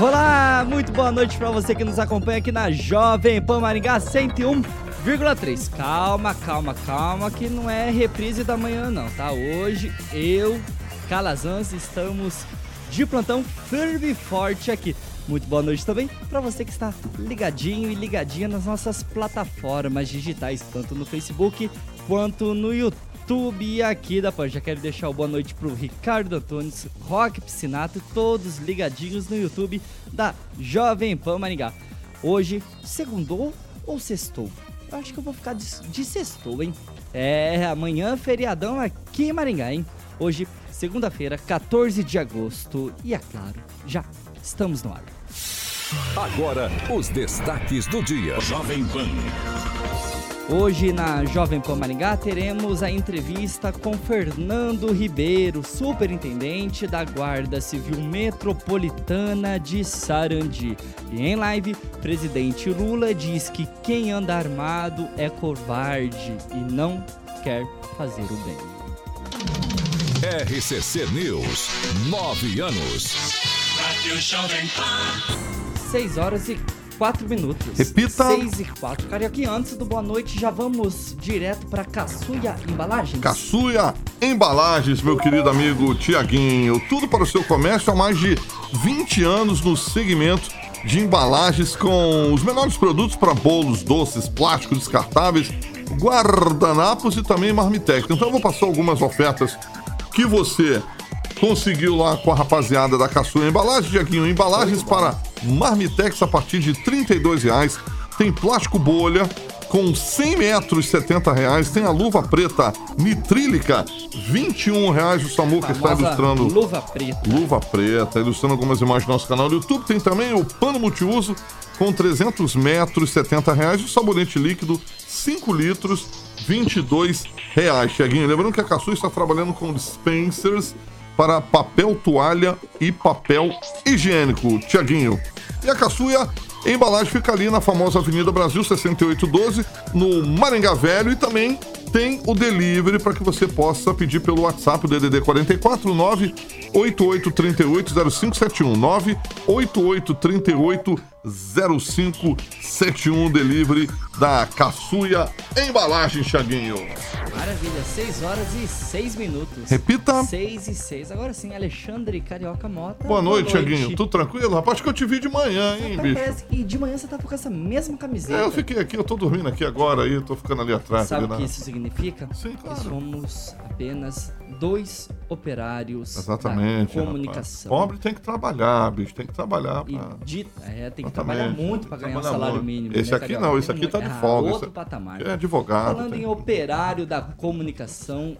Olá, muito boa noite para você que nos acompanha aqui na Jovem Pan Maringá 101,3. Calma, calma, calma, que não é reprise da manhã não, tá? Hoje eu, Calazans, estamos de plantão firme e forte aqui. Muito boa noite também para você que está ligadinho e ligadinha nas nossas plataformas digitais, tanto no Facebook quanto no YouTube. YouTube aqui da Pan. Já quero deixar o boa noite pro Ricardo Antunes, Rock Piscinato, todos ligadinhos no YouTube da Jovem Pan Maringá. Hoje, segundou ou sextou? Eu acho que eu vou ficar de, de sextou, hein? É, amanhã feriadão aqui em Maringá, hein? Hoje, segunda-feira, 14 de agosto. E é claro, já estamos no ar. Agora, os destaques do dia. Jovem Pan. Hoje na Jovem Pan Maringá teremos a entrevista com Fernando Ribeiro, superintendente da Guarda Civil Metropolitana de Sarandi. E em live, presidente Lula diz que quem anda armado é covarde e não quer fazer o bem. RCC News, nove anos. Rádio Jovem Pan. 6 horas e 4 minutos. Repita. 6 e 4. Carioca, e antes do boa noite, já vamos direto para Caçuia Embalagens? Caçuia Embalagens, meu querido amigo Tiaguinho. Tudo para o seu comércio há mais de 20 anos no segmento de embalagens com os melhores produtos para bolos, doces, plásticos descartáveis, guardanapos e também marmitex. Então eu vou passar algumas ofertas que você conseguiu lá com a rapaziada da Caçuia Embalagens, Tiaguinho. Embalagens para marmitex a partir de 32 reais. Tem plástico bolha com 100 metros, 70 reais. Tem a luva preta nitrílica, 21 reais. O Samuca está Famosa ilustrando Luva preta. Luva preta, ilustrando algumas imagens do nosso canal do YouTube. Tem também o pano multiuso com 300 metros, 70 reais. O sabonete líquido, 5 litros, 22 reais. Cheguinho, lembrando que a Caçu está trabalhando com dispensers para papel toalha e papel higiênico. Tiaguinho. E a Caçuia, embalagem fica ali na famosa Avenida Brasil 6812, no Maringá Velho. E também tem o delivery para que você possa pedir pelo WhatsApp, o DDD 44 98838 0571 98838 0571 delivery da Caçuia Embalagem, Tiaguinho. Maravilha, 6 horas e 6 minutos. Repita. 6 e 6. Agora sim, Alexandre Carioca Mota. Boa noite, Tiaguinho. Tudo tranquilo? Rapaz, acho que eu te vi de manhã, hein, Então bicho? parece que de manhã você tá com essa mesma camiseta. É, eu fiquei aqui, eu tô dormindo aqui agora aí, tô ficando ali atrás. Sabe ali o que na- isso significa? Sim, claro. Que somos apenas dois operários Exatamente. da rapaz. comunicação. Pobre tem que trabalhar, bicho, tem que trabalhar. E pra- de, é, tem que Exatamente. trabalhar muito para ganhar um salário muito. mínimo. Esse né, aqui Carioca? não, esse aqui tá muito- de ah, folga, Outro esse- patamar. É advogado. Falando tem- em operário da comunicação,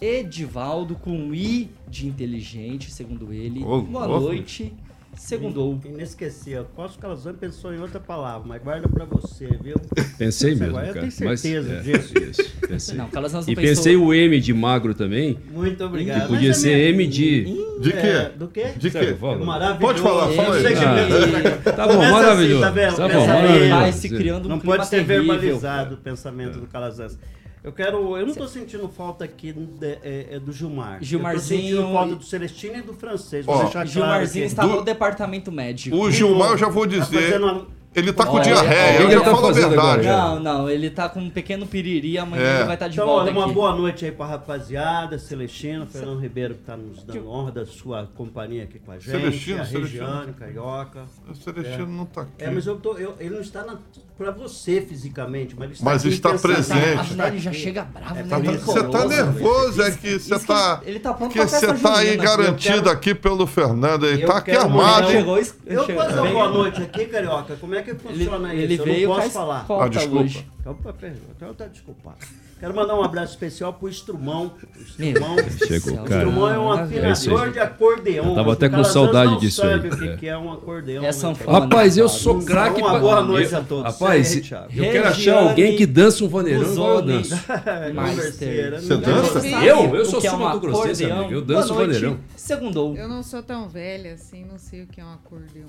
Edivaldo com I de inteligente, segundo ele. Ô, Boa louco. noite. Segundou. Inesquecível. Que Calazan pensou em outra palavra, mas guarda pra você, viu? Pensei Você mesmo, agora, cara. Eu tenho Mas, certeza é, disso. Isso, pensei. Não, não E pensou- pensei o M de magro também. Muito obrigado. E podia Mas é ser M de- De é, quê? do quê? De quê? fala. Maravilhoso. Pode falar, fala aí. Que Ah. Tá bom, Começa maravilhoso. Assim, tá? Tá bom, Pensa Vai maravilhoso. se criando um Não pode ser terrível. verbalizado o pensamento do Calazans. Eu quero. Eu não tô sentindo falta aqui de- é, é do Gilmar. Gilmarzinho Eu tô sentindo falta do Celestino e do francês. Ó, Vou deixar claro Gilmarzinho aqui. está Do- no departamento médico. O Gilmar, eu já vou Tá dizer, fazendo uma- ele tá com Olha, diarreia, eu ele já tá falo a verdade. agora? Não, não, ele tá com um pequeno piriri, amanhã É. ele vai estar de Então, volta olha, uma aqui. boa noite aí pra rapaziada, Celestino, Fernando Ribeiro, que tá nos dando honra da sua companhia aqui com a gente, Celestino, a Celestino. Regiane, Carioca. O Celestino não tá aqui. É, mas eu tô, eu- ele não está na, pra você fisicamente, mas ele está Mas aqui está presente. Afinal, ele já chega bravo, É, né? tá- Você tá nervoso, é que você tá. ele- ele tá pronto que pra você tá aí garantido quero- aqui pelo Fernando. Ele tá aqui quero armado, Eu bem- boa noite aqui, Carioca? Como é que funciona ele, isso? ele Eu veio não posso falar. escolta Ah, desculpa. hoje. Opa, perdão, então tá desculpado. Quero mandar um abraço especial pro Estrumão. O Estrumão, do Chegou, cara. Estrumão é um É afinador aí. de acordeão. Eu tava até com saudade disso sabe aí. o que, É. que é um acordeão. É né, sanfona. Rapaz, eu Então, sou craque uma pra- boa noite eu- a todos. Rapaz, Thiago. eu quero achar alguém que dança um vaneirão igual eu danço. Meister. Você dança? Sabe Eu? Eu o sou é Sul Grossense, acordeão? amigo. Eu danço vaneirão. Segundou. Eu não sou tão velha assim, não sei o que é um acordeon.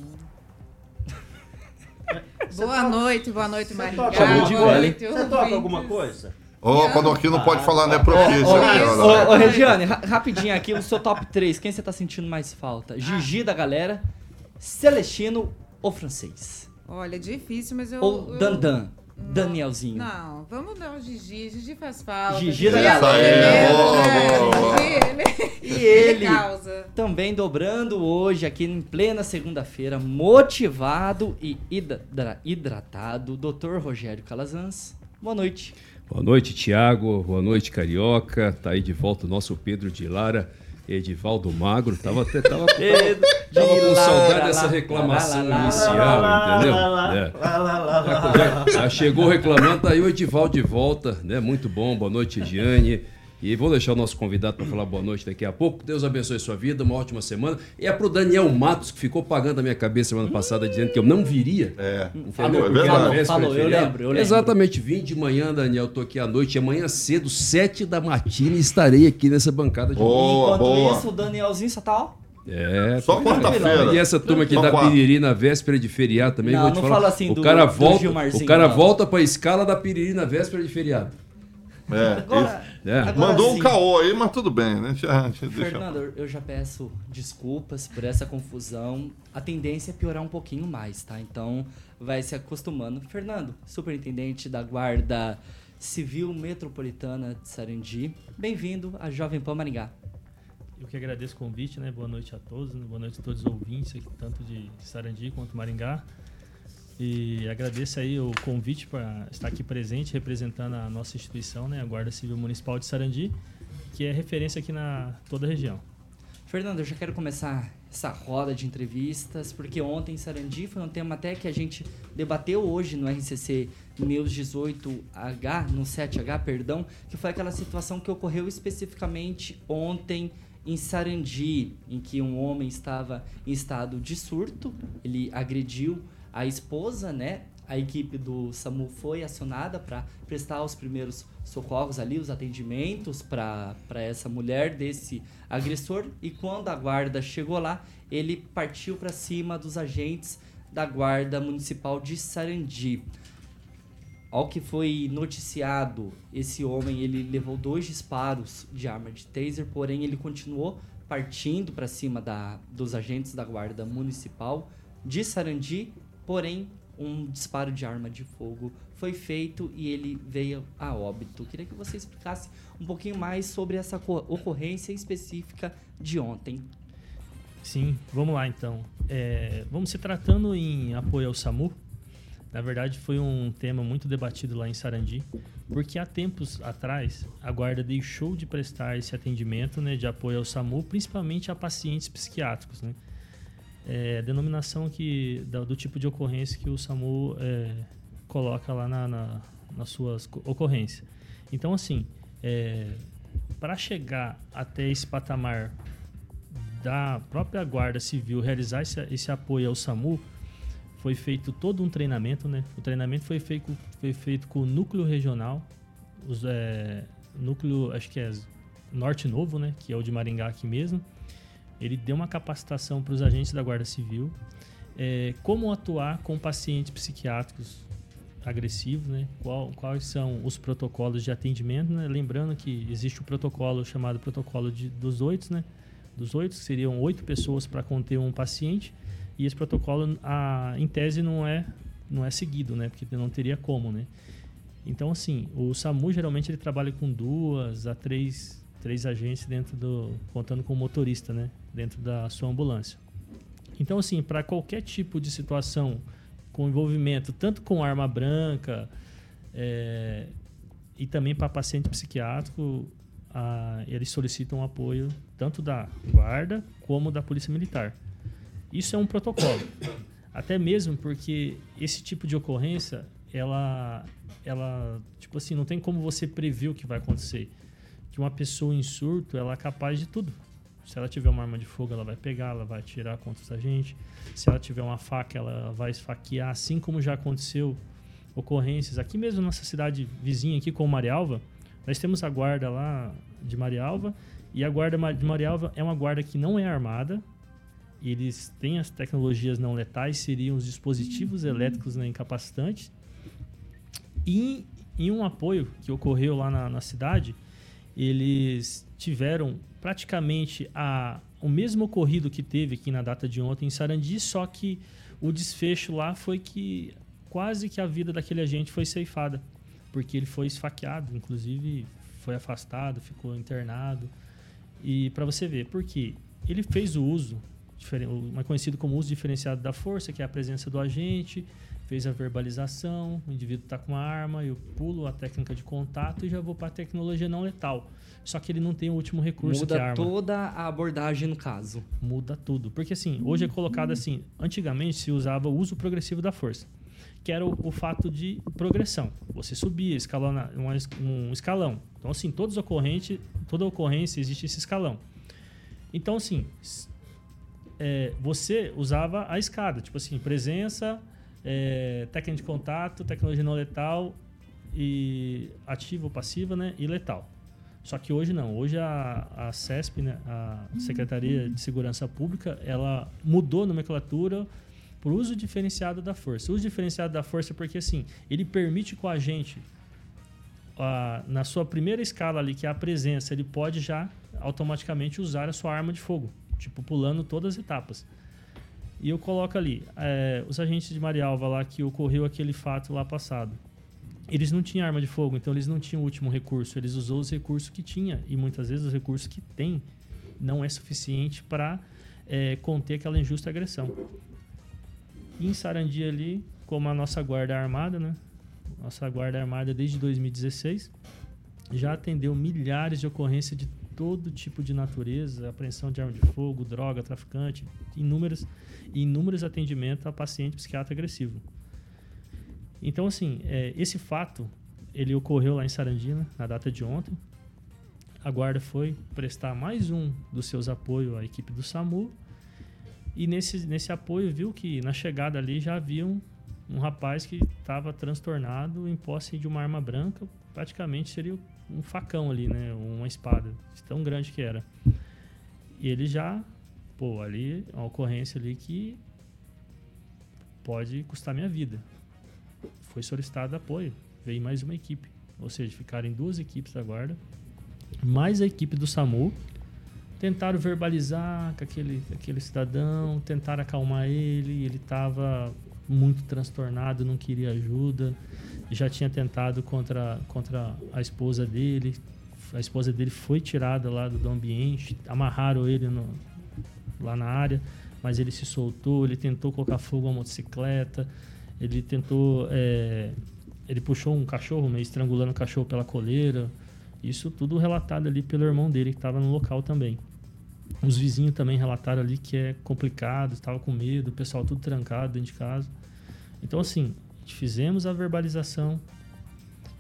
Boa noite, boa noite, Maringá. toca muito boa noite, Você toca alguma coisa? Opa, não, aqui não pode falar, né? Propícia, Ô, aqui, ô, ó. ô, Regiane, ra- rapidinho aqui, o seu top 3, quem você tá sentindo mais falta? Gigi da galera, Celestino ou francês? Olha, difícil, mas eu. Ou eu- Dandan, Danielzinho? Não, vamos dar o Gigi. Gigi faz falta. Gigi da é galera. né? boa. Gigi, ele- E ele causa. também dobrando hoje aqui em plena segunda-feira, motivado e hidra- hidratado, Dr. Rogério Calazans. Boa noite. Boa noite, Tiago. Boa noite, Carioca. Tá aí de volta o nosso Pedro de Lara, Edivaldo Magro. Tava até tava, tava, Pedro tava de com saudade dessa reclamação lá, lá, inicial, entendeu? É. Já chegou reclamando, tá aí o Edivaldo de volta, né? Muito bom, boa noite, Giane. E vou deixar o nosso convidado para falar boa noite daqui a pouco. Deus abençoe sua vida, uma ótima semana. E é pro Daniel Matos, que ficou pagando a minha cabeça semana passada, dizendo que eu não viria. É, Entendeu? falou, é Falou, eu lembro, eu lembro. Exatamente, vim de manhã, Daniel, tô aqui à noite. E amanhã cedo, sete da matina, estarei aqui nessa bancada de Boa, Enquanto boa. isso, o Danielzinho só tá, ó. É, Só quarta-feira. E essa turma aqui Só da. Piriri na véspera de feriado também, Não, vou te não falar. fala assim o do- cara volta, o cara não. volta pra escala da Piriri na véspera de feriado. É, Agora, É. agora Mandou sim. um caô aí, mas tudo bem, né? Deixa, deixa, deixa. Fernando, eu- eu já peço desculpas por essa confusão. A tendência é piorar um pouquinho mais, tá? Então vai se acostumando. Fernando, superintendente da Guarda Civil Metropolitana de Sarandi, bem-vindo à Jovem Pan Maringá. Eu que agradeço o convite, né? Boa noite a todos, né? boa noite a todos os ouvintes, aqui, tanto de Sarandi quanto Maringá. E agradeço aí o convite para estar aqui presente, representando a nossa instituição, né? A Guarda Civil Municipal de Sarandi, que é referência aqui na toda a região. Fernando, eu já quero começar essa roda de entrevistas, porque ontem em Sarandi foi um tema até que a gente debateu hoje no RCC News 18H, no 7H, perdão, que foi aquela situação que ocorreu especificamente ontem em Sarandi, em que um homem estava em estado de surto, ele agrediu a esposa, né? A equipe do SAMU foi acionada para prestar os primeiros socorros ali, os atendimentos para essa mulher desse agressor. E quando a guarda chegou lá, ele partiu para cima dos agentes da Guarda Municipal de Sarandi. Ao que foi noticiado, esse homem ele levou dois disparos de arma de taser, porém ele continuou partindo para cima da, dos agentes da Guarda Municipal de Sarandi, porém um disparo de arma de fogo foi feito e ele veio a óbito. Queria que você explicasse um pouquinho mais sobre essa co- ocorrência específica de ontem. Sim, vamos lá então. É, vamos se tratando em apoio ao SAMU. Na verdade, foi um tema muito debatido lá em Sarandi, porque há tempos atrás a guarda deixou de prestar esse atendimento né, de apoio ao SAMU, principalmente a pacientes psiquiátricos. Né? É, denominação que, do tipo de ocorrência que o SAMU é, coloca lá na, na- nas suas co- ocorrências. Então, assim, para chegar até esse patamar da própria Guarda Civil realizar esse, esse apoio ao SAMU, foi feito todo um treinamento, né? O treinamento foi feito, foi feito com o núcleo regional, os, é, núcleo, acho que é Norte Novo, né? Que é o de Maringá aqui mesmo. Ele deu uma capacitação para os agentes da Guarda Civil, é, como atuar com pacientes psiquiátricos agressivos, né? Qual, quais são os protocolos de atendimento, né? Lembrando que existe o protocolo chamado protocolo de, dos oito, né? Dos oito, seriam oito pessoas para conter um paciente, e esse protocolo, a, em tese, não é, não é seguido, né? Porque não teria como, né? Então, assim, o SAMU geralmente ele trabalha com duas a três, três agentes dentro do. contando com o motorista, né? Dentro da sua ambulância. Então, assim, para qualquer tipo de situação com envolvimento, tanto com arma branca é, e também para paciente psiquiátrico, a, eles solicitam apoio tanto da guarda como da polícia militar. Isso é um protocolo. Até mesmo porque esse tipo de ocorrência, ela, ela, tipo assim, não tem como você prever o que vai acontecer. Que uma pessoa em surto, ela é capaz de tudo. Se ela tiver uma arma de fogo, ela vai pegar, ela vai atirar contra essa gente. Se ela tiver uma faca, ela vai esfaquear, assim como já aconteceu ocorrências aqui mesmo na nossa cidade vizinha aqui com Marialva. Nós temos a guarda lá de Marialva e a guarda de Marialva é uma guarda que não é armada. Eles têm as tecnologias não letais, seriam os dispositivos elétricos né, incapacitantes. E em um apoio que ocorreu lá na, na cidade, eles tiveram praticamente a, o mesmo ocorrido que teve aqui na data de ontem em Sarandi, só que o desfecho lá foi que quase que a vida daquele agente foi ceifada, porque ele foi esfaqueado, inclusive foi afastado, ficou internado. E para você ver, porque ele fez o uso, mais conhecido como uso diferenciado da força, que é a presença do agente, fez a verbalização, o indivíduo está com uma arma, eu pulo a técnica de contato e já vou para a tecnologia não letal. Só que ele não tem o último recurso que é a Muda arma toda a abordagem no caso. muda tudo. Porque assim, hoje é colocado assim, antigamente se usava o uso progressivo da força, que era o, o fato de progressão. Você subia, escalona, um, um escalão. Então assim, todos ocorrentes, toda ocorrência existe esse escalão. Então assim, é, você usava a escada, tipo assim, presença, é, técnica de contato, tecnologia não letal e ativa ou passiva, né, e letal. Só que hoje não. Hoje a, a CESP, né, a Secretaria de Segurança Pública, ela mudou a nomenclatura o uso diferenciado da força. O uso diferenciado da força porque, assim, ele permite com a gente, a- na sua primeira escala ali, que é a presença, ele pode já automaticamente usar a sua arma de fogo, tipo, pulando todas as etapas. E eu coloco ali, é, os agentes de Marialva lá, que ocorreu aquele fato lá passado eles não tinham arma de fogo, então eles não tinham o último recurso. Eles usou os recursos que tinha e muitas vezes os recursos que tem não é suficiente para conter aquela injusta agressão. E em Sarandi ali, como a nossa guarda armada, né? Nossa guarda armada desde 2016 já atendeu milhares de ocorrências de todo tipo de natureza, apreensão de arma de fogo, droga, traficante, inúmeros inúmeros atendimentos a paciente psiquiatra agressivo. Então, assim, é, esse fato, ele ocorreu lá em Sarandina, na data de ontem. A guarda foi prestar mais um dos seus apoios à equipe do SAMU. E nesse, nesse apoio viu que na chegada ali já havia um, um rapaz que estava transtornado em posse de uma arma branca. Praticamente seria um facão ali, né? Uma espada, tão grande que era. E ele já, pô, ali, uma ocorrência ali que pode custar minha vida foi solicitado apoio. Veio mais uma equipe. Ou seja, ficaram duas equipes da guarda, mais a equipe do SAMU. Tentaram verbalizar com aquele, aquele cidadão, tentaram acalmar ele. Ele estava muito transtornado, não queria ajuda. Já tinha tentado contra, contra a esposa dele. A esposa dele foi tirada lá do, ambiente, amarraram ele no, lá na área, mas ele se soltou. Ele tentou colocar fogo à motocicleta ele tentou é, ele puxou um cachorro meio estrangulando o cachorro pela coleira isso tudo relatado ali pelo irmão dele que estava no local também os vizinhos também relataram ali que é complicado estava com medo o pessoal tudo trancado dentro de casa então assim fizemos a verbalização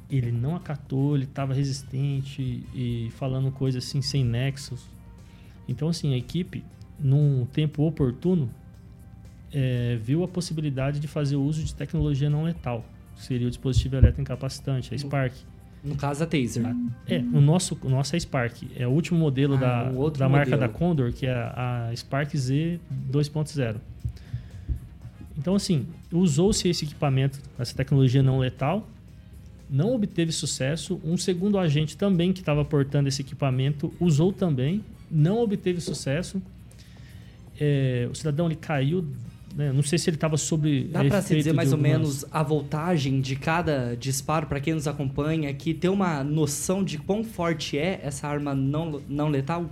ele não acatou ele estava resistente e falando coisas assim sem nexos então assim a equipe num tempo oportuno é, viu a possibilidade de fazer uso de tecnologia não letal. Seria o dispositivo elétrico incapacitante, a Spark. No caso, a Taser. É, o nosso, o nosso é a Spark. É o último modelo Ah, da, da marca modelo. da Condor, que é a Spark Z 2.0. Então, assim, usou-se esse equipamento, essa tecnologia não letal, não obteve sucesso. Um segundo agente também que estava portando esse equipamento usou também, não obteve sucesso. É, o cidadão ele caiu, né, não sei se ele estava sob Dá pra se dizer mais ou menos a voltagem de cada disparo para quem nos acompanha aqui, ter uma noção de quão forte é essa arma não, não letal?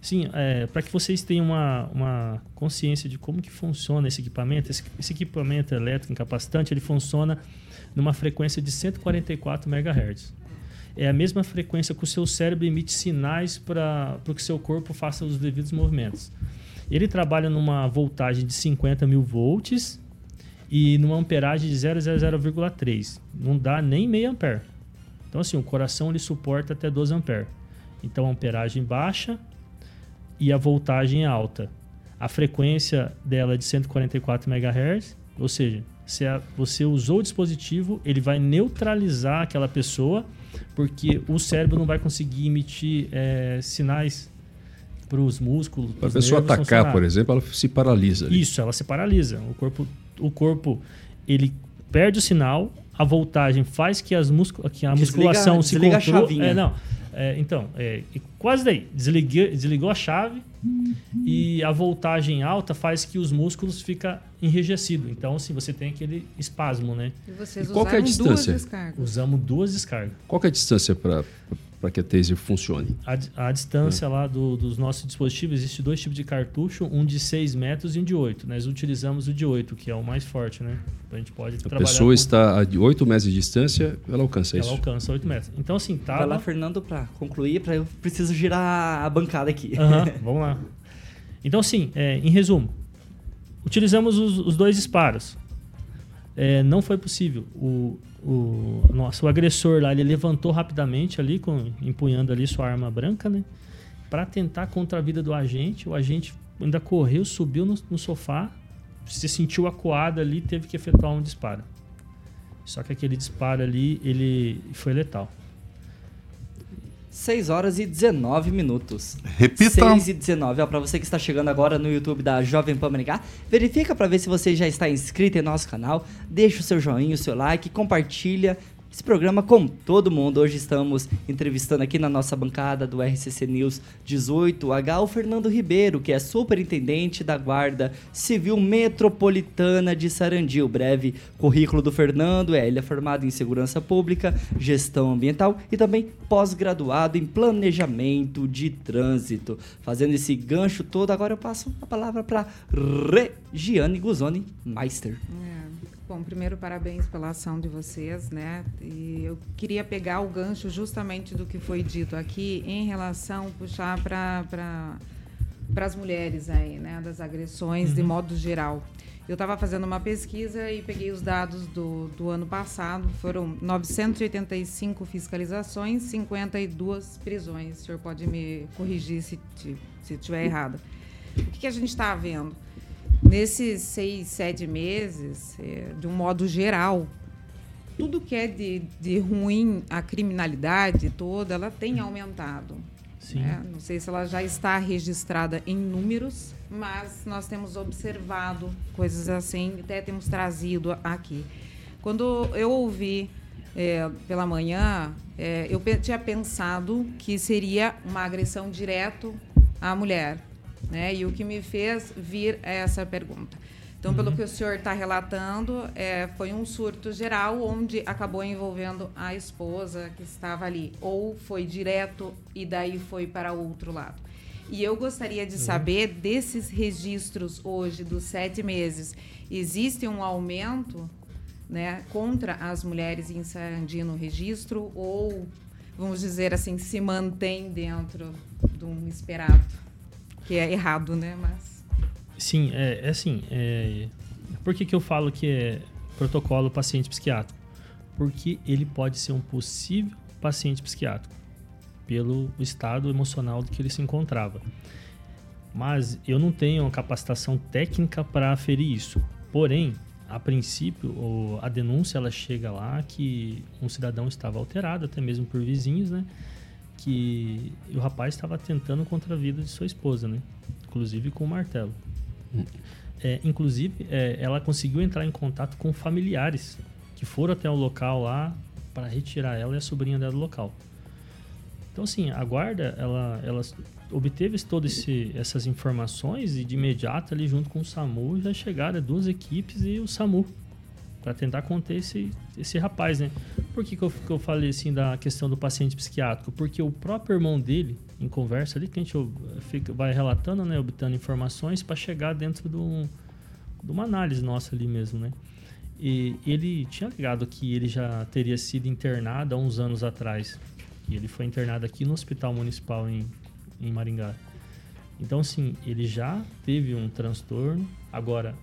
Sim, é, para que vocês tenham uma, uma consciência de como que funciona esse equipamento, esse, esse equipamento elétrico incapacitante, ele funciona numa frequência de 144 MHz. É a mesma frequência que o seu cérebro emite sinais para que o seu corpo faça os devidos movimentos. Ele trabalha numa voltagem de 50 mil volts e numa amperagem de 0,00,3. Não dá nem meio ampere. Então, assim, o coração ele suporta até 12 ampere. Então, amperagem baixa e a voltagem é alta. A frequência dela é de 144 MHz, ou seja, se a- você usou o dispositivo, ele vai neutralizar aquela pessoa, porque o cérebro não vai conseguir emitir eh, sinais para os músculos. Para a pessoa nervos atacar, por exemplo, ela se paralisa. ali. Isso, ela se paralisa. O corpo, o corpo ele perde o sinal, a voltagem faz que, as muscu que a Desliga- musculação se desliga a controle. É, não. É, então, é, quase daí. Desliguei, desligou a chave e a voltagem alta faz que os músculos ficam enrijecidos. Então, assim, você tem aquele espasmo, né? E vocês E qual que é a duas distância? descargas. Usamos duas descargas. Qual que é a distância para que a taser funcione? A, a distância lá do- dos nossos dispositivos, existe dois tipos de cartucho, um de 6 metros e um de 8. Nós utilizamos o de 8, que é o mais forte, né? A gente pode A trabalhar pessoa com- está a de 8 metros de distância, ela alcança Ela isso. alcança 8 metros. Então, assim, tá. Vai lá, Fernando, pra concluir, pra eu preciso girar a bancada aqui. Vamos lá. Então, assim, é, em resumo, utilizamos os, os dois disparos. É, não foi possível. O, o nosso agressor lá, ele levantou rapidamente ali, com, empunhando ali sua arma branca, né? Para tentar contra a vida do agente. O agente ainda correu, subiu no, no sofá, se sentiu acuado ali, teve que efetuar um disparo. Só que aquele disparo ali, ele foi letal. 6 horas e 19 minutos. Repita. 6 e 19. Ó, pra você que está chegando agora no YouTube da Jovem Pan Maringá, verifica pra ver se você já está inscrito em nosso canal. Deixa o seu joinha, o seu like, compartilha esse programa com todo mundo. Hoje estamos entrevistando aqui na nossa bancada do RCC News 18H o Fernando Ribeiro, que é superintendente da Guarda Civil Metropolitana de Sarandi. O breve currículo do Fernando é ele é formado em segurança pública, gestão ambiental e também pós-graduado em planejamento de trânsito. Fazendo esse gancho todo, agora eu passo a palavra para Regiane Guzoni Meister. É. Bom, primeiro, parabéns pela ação de vocês, né? E eu queria pegar o gancho justamente do que foi dito aqui em relação, puxar para para as mulheres aí, né? Das agressões de modo geral. Eu estava fazendo uma pesquisa e peguei os dados do, do ano passado. Foram 985 fiscalizações, 52 prisões. O senhor pode me corrigir se estiver errado. O que, que a gente está vendo? Nesses seis, sete meses, é, de um modo geral, tudo que é de, de ruim, a criminalidade toda, ela tem aumentado. Sim. né? Não sei se ela já está registrada em números, mas nós temos observado coisas assim, até temos trazido aqui. Quando eu ouvi é, pela manhã, é, eu tinha pensado que seria uma agressão direto à mulher, né? E o que me fez vir a essa pergunta. Então, pelo que o senhor está relatando, é, foi um surto geral onde acabou envolvendo a esposa que estava ali, ou foi direto e daí foi para outro lado. E eu gostaria de saber desses registros hoje dos sete meses, existe um aumento, né, contra as mulheres em Sarandi no registro ou vamos dizer assim se mantém dentro de um esperado, que é errado, né, mas Sim, é, é assim. É, por que, que eu falo que é protocolo paciente psiquiátrico? Porque ele pode ser um possível paciente psiquiátrico, pelo estado emocional do que ele se encontrava. Mas eu não tenho uma capacitação técnica para aferir isso. Porém, a princípio, a denúncia ela chega lá que um cidadão estava alterado, até mesmo por vizinhos, né? Que o rapaz estava tentando contra a vida de sua esposa, né? Inclusive com um martelo. É, inclusive, é, ela conseguiu entrar em contato com familiares que foram até o local lá para retirar ela e a sobrinha dela do local. Então, assim, a guarda, ela, ela obteve todas essas informações e de imediato ali junto com o SAMU já chegaram duas equipes e o SAMU para tentar conter esse, esse rapaz, né? Por que, que, eu, que eu falei assim da questão do paciente psiquiátrico? Porque o próprio irmão dele, em conversa ali, que a gente fica, vai relatando, né? Obtendo informações para chegar dentro do, de uma análise nossa ali mesmo, né? E ele tinha ligado que ele já teria sido internado há uns anos atrás. E ele foi internado aqui no Hospital Municipal em, em Maringá. Então, assim, ele já teve um transtorno. Agora,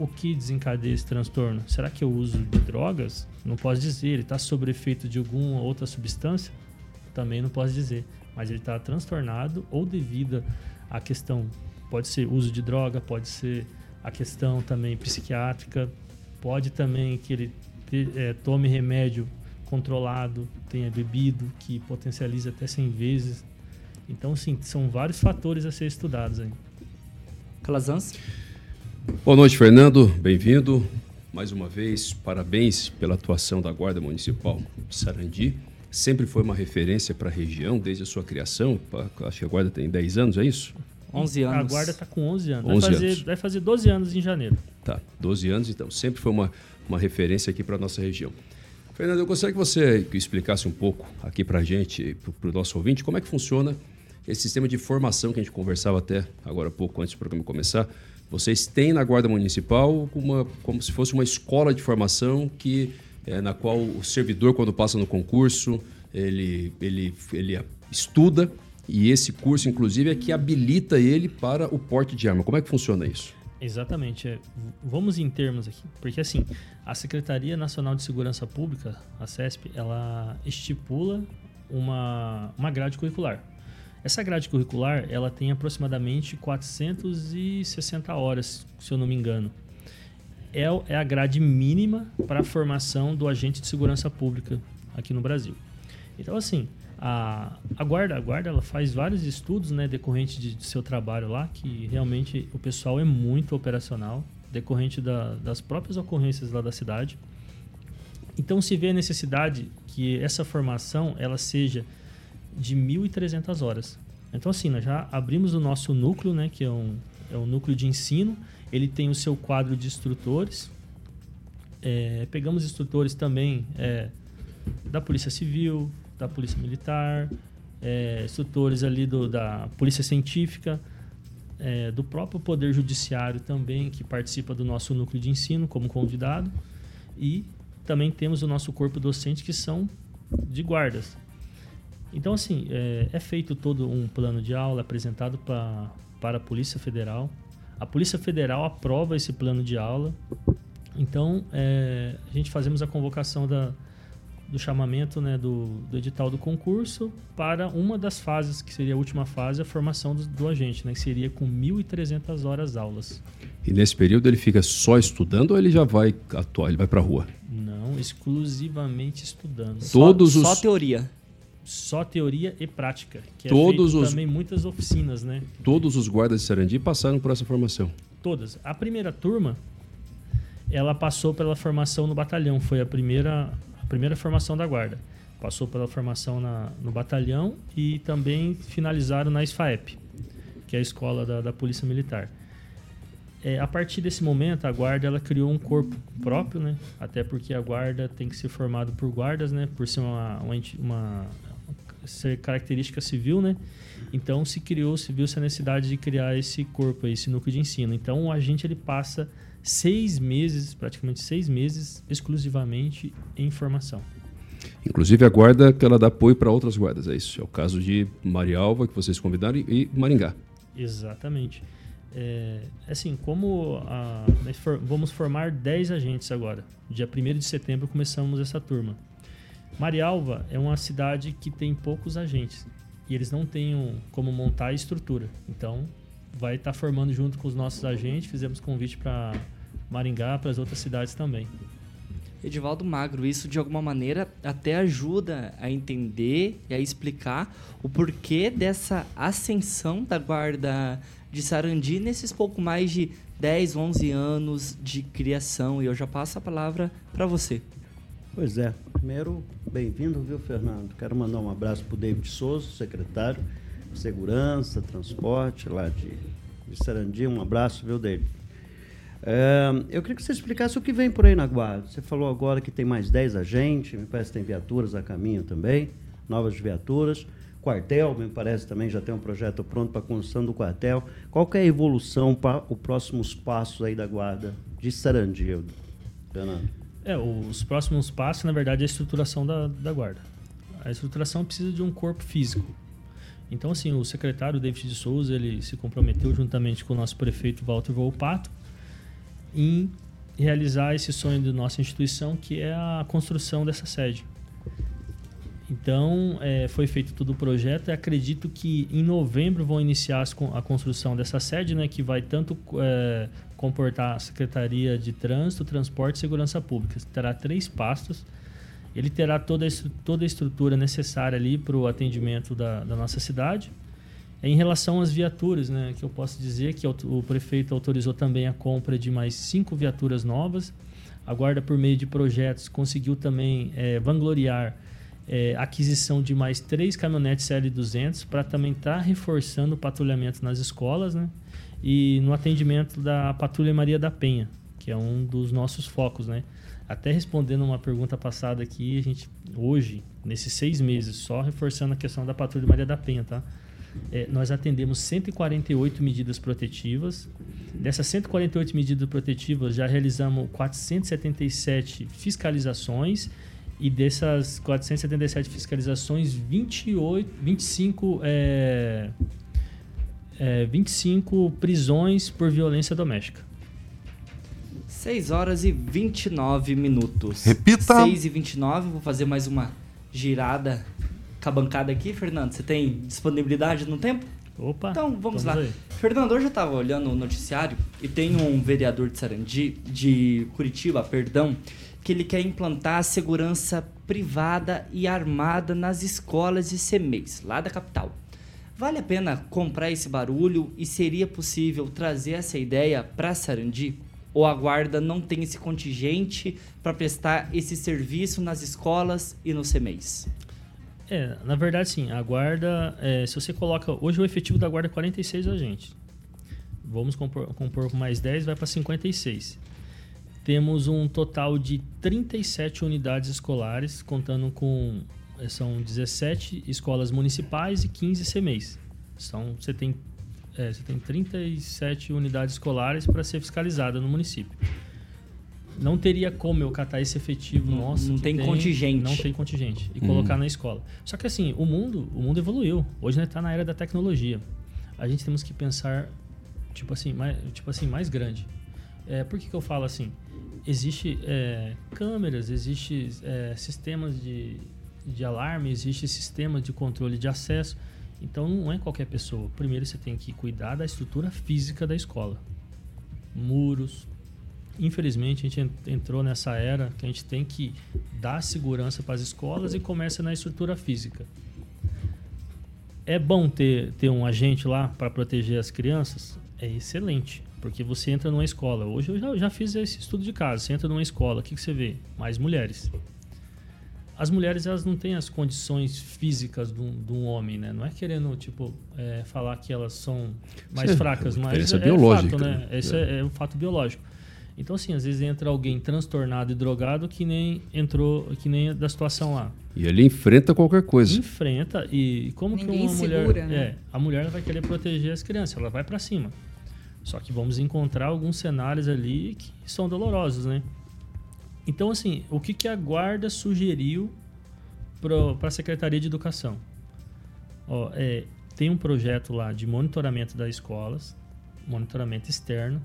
o que desencadeia esse transtorno? Será que é o uso de drogas? Não posso dizer. Ele está sob efeito de alguma outra substância? Também não posso dizer. Mas ele está transtornado ou devido à questão, pode ser uso de droga, pode ser a questão também psiquiátrica, pode também que ele te- eh, tome remédio controlado, tenha bebido, que potencializa até 100 vezes. Então, sim, são vários fatores a ser estudados aí. Calazans? Boa noite, Fernando. Bem-vindo. Mais uma vez, parabéns pela atuação da Guarda Municipal de Sarandi. Sempre foi uma referência para a região desde a sua criação. Acho que a Guarda tem 10 anos, é isso? 11 A anos. guarda está com 11 anos. 11 vai, fazer, anos. vai fazer 12 anos em janeiro. Tá, 12 anos, então. Sempre foi uma, uma referência aqui para a nossa região. Fernando, eu gostaria que você explicasse um pouco aqui para a gente, para o nosso ouvinte, como é que funciona esse sistema de formação que a gente conversava até agora há pouco, antes do programa começar. Vocês têm na Guarda Municipal uma, como se fosse uma escola de formação que, é, na qual o servidor, quando passa no concurso, ele, ele, ele estuda e esse curso, inclusive, é que habilita ele para o porte de arma. Como é que funciona isso? Exatamente. é. Vamos em termos aqui, porque assim, a Secretaria Nacional de Segurança Pública, a CESP, ela estipula uma, uma grade curricular. Essa grade curricular, ela tem aproximadamente 460 horas, se eu não me engano. É, é a grade mínima para a formação do agente de segurança pública aqui no Brasil. Então, assim, a, a guarda, a guarda, ela faz vários estudos, né, decorrente de, de seu trabalho lá, que realmente o pessoal é muito operacional, decorrente da- das próprias ocorrências lá da cidade. Então, se vê a necessidade que essa formação ela seja de 1.300 horas. Então, assim, nós já abrimos o nosso núcleo, né, que é um, é um núcleo de ensino. Ele tem o seu quadro de instrutores. É, pegamos instrutores também é, da Polícia Civil, da Polícia Militar, é, instrutores ali do, da Polícia Científica, é, do próprio Poder Judiciário também, que participa do nosso núcleo de ensino como convidado. E também temos o nosso corpo docente, que são de guardas. Então, assim, é, é feito todo um plano de aula apresentado pra, para a Polícia Federal. A Polícia Federal aprova esse plano de aula. Então, é, a gente fazemos a convocação da, do chamamento né, do, do edital do concurso para uma das fases, que seria a última fase, a formação do, do agente, né, que seria com 1.300 horas aulas. E nesse período ele fica só estudando ou ele já vai atuar, ele vai para a rua? Não exclusivamente estudando. Todos só, os- Só teoria. Só teoria e prática. Que Todos é os- também muitas oficinas, né? Todos os guardas de Sarandi passaram por essa formação. Todas. A primeira turma, ela passou pela formação no batalhão. Foi a primeira, a primeira formação da guarda. Passou pela formação na, no batalhão e também finalizaram na SFAEP, que é a escola da, da Polícia Militar. É, a partir desse momento, a guarda ela criou um corpo próprio, né? Até porque a guarda tem que ser formado por guardas, né? Por ser uma, uma, uma- ser característica civil, né? Então se criou, se viu essa necessidade de criar esse corpo, esse núcleo de ensino. Então o agente ele passa seis meses, praticamente seis meses, exclusivamente em formação. Inclusive a guarda que ela dá apoio para outras guardas, é isso. É o caso de Marialva, que vocês convidaram, e Maringá. Exatamente. É, assim, como a- nós for- vamos formar 10 agentes agora. Dia 1 de setembro começamos essa turma. Marialva é uma cidade que tem poucos agentes e eles não têm como montar a estrutura. Então, vai estar formando junto com os nossos agentes. Fizemos convite para Maringá, para as outras cidades também. Edivaldo Magro, isso de alguma maneira até ajuda a entender e a explicar o porquê dessa ascensão da guarda de Sarandi nesses pouco mais de 10, 11 anos de criação. E eu já passo a palavra para você. Pois é. Primeiro, bem-vindo, viu, Fernando? Quero mandar um abraço para o David Souza, secretário de Segurança, Transporte, lá de, de Sarandi. Um abraço, viu, David? É, eu queria que você explicasse o que vem por aí na Guarda. Você falou agora que tem mais 10 agentes, me parece que tem viaturas a caminho também, novas viaturas. Quartel, me parece também já tem um projeto pronto para a construção do quartel. Qual que é a evolução para os próximos passos aí da Guarda de Sarandi, Fernando? É, os próximos passos, na verdade, é a estruturação da, da guarda. A estruturação precisa de um corpo físico. Então, assim, o secretário David de Souza, ele se comprometeu juntamente com o nosso prefeito Walter Volpato em realizar esse sonho da nossa instituição, que é a construção dessa sede. Então, é, foi feito todo o projeto e acredito que em novembro vão iniciar as a construção dessa sede, né, que vai tanto é, comportar a Secretaria de Trânsito, Transporte e Segurança Pública. Terá três pastos. Ele terá toda a, toda a estrutura necessária ali para o atendimento da, da nossa cidade. Em relação às viaturas, né, que eu posso dizer que auto- o prefeito autorizou também a compra de mais cinco viaturas novas. A Guarda, por meio de projetos, conseguiu também eh, vangloriar a aquisição de mais três caminhonetes CL200 para também estar reforçando o patrulhamento nas escolas né, e no atendimento da Patrulha Maria da Penha, que é um dos nossos focos. Né. Até respondendo uma pergunta passada aqui, a gente hoje, nesses seis meses, só reforçando a questão da Patrulha Maria da Penha, tá? É, nós atendemos 148 medidas protetivas. Dessas 148 medidas protetivas, já realizamos 477 fiscalizações. E dessas 477 fiscalizações, 28, 25, é, é, 25 prisões por violência doméstica. 6 horas e 29 minutos. Repita. 6 e 29, vou fazer mais uma girada com a bancada aqui, Fernando. Você tem disponibilidade no tempo? Opa! Então vamos, lá. aí. Fernando, hoje eu estava olhando o noticiário e tem um vereador de Sarandi, de Curitiba, perdão, que ele quer implantar a segurança privada e armada nas escolas e CMEs, lá da capital. Vale a pena comprar esse barulho e seria possível trazer essa ideia para Sarandi? Ou a guarda não tem esse contingente para prestar esse serviço nas escolas e nos CMEs? É, na verdade, sim. A guarda, é, se você coloca. Hoje o efetivo da guarda é 46 agentes. Vamos compor, compor com mais 10, vai para 56. Temos um total de 37 unidades escolares, contando com. eh, São 17 escolas municipais e 15 CMEs. Então, você tem, é, você tem 37 unidades escolares para ser fiscalizada no município. Não teria como eu catar esse efetivo Não- nosso. não que tem contingente. Não tem contingente. E colocar na escola. Só que assim, o mundo, o mundo evoluiu. Hoje nós está na era da tecnologia. A gente temos que pensar, tipo assim, mais, tipo assim, mais grande. É, por que, que eu falo assim? Existe é, câmeras, existe é, sistemas de, de alarme, existe sistema de controle de acesso. Então não é qualquer pessoa. Primeiro você tem que cuidar da estrutura física da escola. Muros. Infelizmente a gente en- entrou nessa era que a gente tem que dar segurança para as escolas e começa na estrutura física. É bom ter, ter um agente lá para proteger as crianças? É excelente, porque você entra numa escola. Hoje eu já, já fiz esse estudo de casa. Você entra numa escola, o que, que você vê? Mais mulheres. As mulheres elas não têm as condições físicas de um, de um homem, né? Não é querendo tipo é, falar que elas são mais Isso é fracas, uma mas é, biológica, fato, né? né? Esse é, é um fato biológico. Então assim, às vezes entra alguém transtornado e drogado que nem entrou, que nem da situação lá E ele enfrenta qualquer coisa. enfrenta e como que Ninguém uma mulher segura, né? é a mulher vai querer proteger as crianças ela vai para cima só que vamos encontrar alguns cenários ali que são dolorosos né? Então assim o que que a guarda sugeriu para a secretaria de educação? Ó, é, tem um projeto lá de monitoramento das escolas monitoramento externo.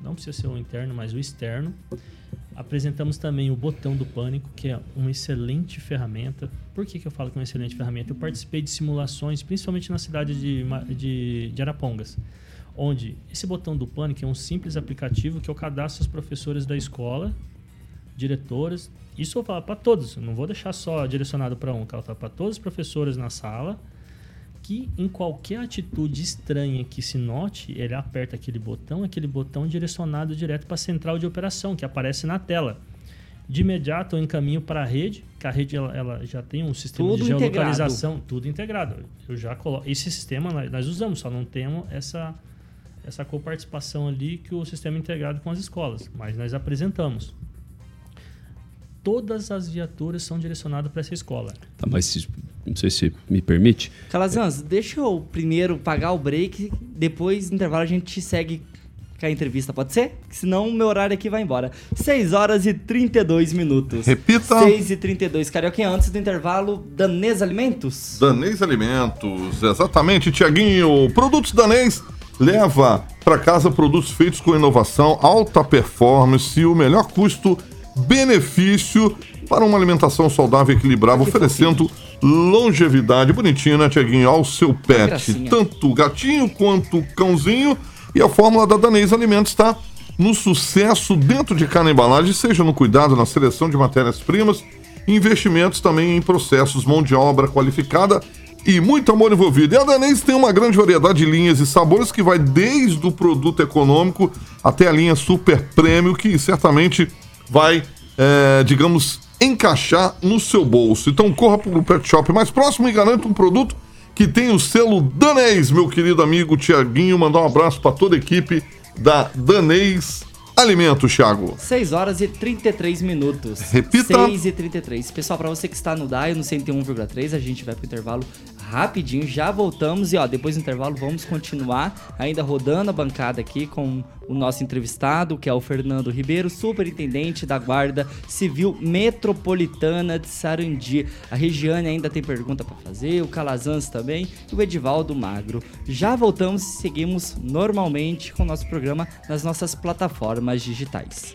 Não precisa ser o interno mas o externo. Apresentamos também o botão do pânico, que é uma excelente ferramenta. Por que, que eu falo que é uma excelente ferramenta? Eu participei de simulações, principalmente na cidade de, de, de Arapongas, onde esse botão do pânico é um simples aplicativo que eu cadastro as professoras da escola, diretoras. Isso eu falo para todos, não vou deixar só direcionado para um, tá para todas as professoras na sala que em qualquer atitude estranha que se note, ele aperta aquele botão, aquele botão direcionado direto para a central de operação, que aparece na tela. De imediato eu encaminho para a rede, que a rede ela, ela já tem um sistema Tudo de geolocalização, tudo integrado. Eu já coloco esse sistema nós usamos, só não temos essa essa coparticipação ali que o sistema é integrado com as escolas, mas nós apresentamos. Todas as viaturas são direcionadas para essa escola. Tá, mas se- não sei se me permite. Calazans, deixa eu primeiro pagar o break, depois no intervalo a gente segue com a entrevista, pode ser? Senão o meu horário aqui vai embora. 6 horas e 32 minutos. Repita. 6 e 32. Carioquinha, antes do intervalo, Danês Alimentos? Danês Alimentos, exatamente, Tiaguinho. Produtos Danês leva para casa produtos feitos com inovação, alta performance e o melhor custo-benefício para uma alimentação saudável e equilibrada, oferecendo longevidade bonitinha, né, Tiaguinho? Ao seu pet, gracinha. tanto gatinho quanto cãozinho. E a fórmula da Danês Alimentos está no sucesso dentro de cada embalagem, seja no cuidado na seleção de matérias-primas, investimentos também em processos, mão de obra qualificada e muito amor envolvido. E a Danês tem uma grande variedade de linhas e sabores que vai desde o produto econômico até a linha super prêmio, que certamente vai, é, digamos, encaixar no seu bolso. Então corra para o pet shop mais próximo e garanta um produto que tem o selo Danês, meu querido amigo Tiaguinho. Mandar um abraço para toda a equipe da Danês Alimentos, Thiago. 6 horas e 33 minutos. Repita. 6 e 33. Pessoal, pra você que está no DAI, no 101,3, a gente vai pro intervalo rapidinho, já voltamos e ó, depois do intervalo vamos continuar ainda rodando a bancada aqui com o nosso entrevistado, que é o Fernando Ribeiro, superintendente da Guarda Civil Metropolitana de Sarandi. A Regiane ainda tem pergunta pra fazer, o Calazans também e o Edivaldo Magro. Já voltamos e seguimos normalmente com o nosso programa nas nossas plataformas digitais.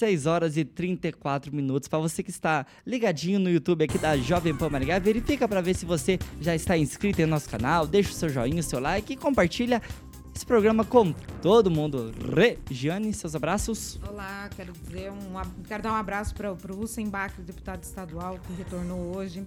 6 horas e 34 minutos. Para você que está ligadinho no YouTube aqui da Jovem Pan Maringá, verifica para ver se você já está inscrito em nosso canal, deixa o seu joinha, o seu like e compartilha esse programa com todo mundo. Regiane, seus abraços. Olá, quero dizer um, quero dar um abraço para o Hussenbach, o deputado estadual, que retornou hoje.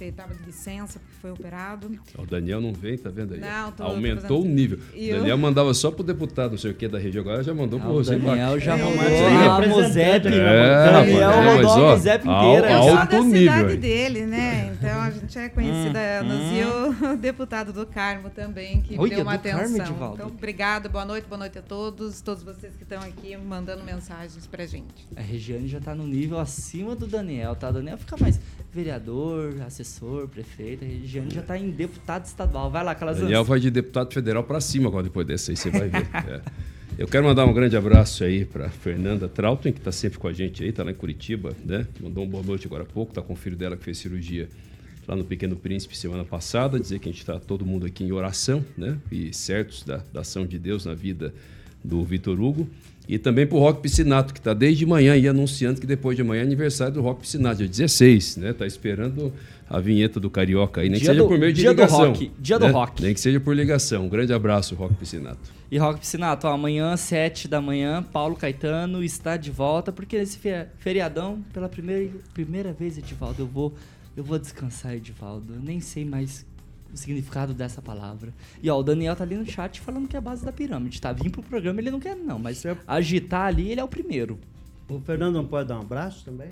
Estava de licença, porque foi operado. O Daniel não vem, tá vendo aí? Não, tô Aumentou fazendo- o nível. E O eu- Daniel mandava só pro deputado, não sei o que, da região, agora já mandou Ah, pro o. Daniel já É, mandou a aqui, É, né? Daniel rapaz, mandou mas, a ó, Mosep al- inteira. Sou alto da nível, cidade hein? dele, né? Então a gente é conhecida no Zio, deputado do Carmo também, que Olha, deu uma Carmo, atenção. Edivaldo. então, obrigado, boa noite, boa noite a todos, todos vocês que estão aqui mandando mensagens pra gente. A Regiane já tá no nível acima do Daniel, tá? O Daniel fica mais vereador, assessor, prefeito. A Regiane já tá em deputado estadual. Vai lá, Calazans. Daniel vai de deputado federal para cima agora depois dessa aí, você vai ver. É. Eu quero mandar um grande abraço aí para Fernanda Trautem, que está sempre com a gente aí, está lá em Curitiba, né? Mandou uma boa noite agora há pouco, tá com o filho dela que fez cirurgia lá no Pequeno Príncipe semana passada, dizer que a gente está todo mundo aqui em oração, né? E certos da, da ação de Deus na vida do Vitor Hugo. E também para o Rock Piscinato, que está desde manhã aí anunciando que depois de amanhã é aniversário do Rock Piscinato, dia 16, né? Tá esperando a vinheta do Carioca aí, nem Dia que seja do- por meio de dia do ligação. rock, dia do né? rock. Nem que seja por ligação. Um grande abraço, Rock Piscinato. E Rock Piscinato, ó, amanhã, 7 da manhã, Paulo Caetano está de volta, porque nesse fe- feriadão, pela primeira, primeira vez, Edivaldo, eu vou, eu vou descansar, Edivaldo. Eu nem sei mais o significado dessa palavra. E ó, o Daniel tá ali no chat falando que é a base da pirâmide, tá? Vim pro programa, ele não quer não, mas agitar ali, ele é o primeiro. O Fernando não pode dar um abraço também?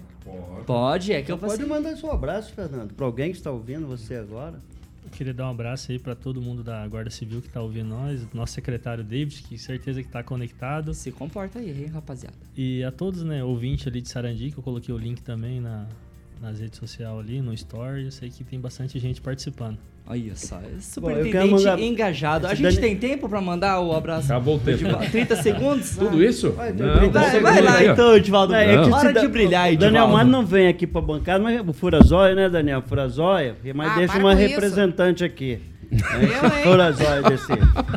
Pode, é que eu Então pode passei... mandar seu abraço, Fernando, para alguém que está ouvindo você agora. Eu queria dar um abraço aí para todo mundo da Guarda Civil que está ouvindo nós, nosso secretário David, que certeza que está conectado. Se comporta aí, hein, rapaziada. E a todos, né, ouvintes ali de Sarandi, que eu coloquei o link também na, nas redes sociais ali, no Story. Eu sei que tem bastante gente participando. Olha só, é Bom, superintendente quero mandar- engajado. A gente Dani- tem tempo pra mandar o abraço? Acabou o tempo. Edivaldo? 30 segundos? Tudo isso? Vai, Não, Vai, vai lá aqui, então, Edivaldo. É, é Hora de brilhar, O Edivaldo. Daniel Mário não vem aqui para bancada, mas o Furazóia, né, Daniel? Furazóia, mas Ah, deixa para uma com isso. representante Eu? Furazóia desse.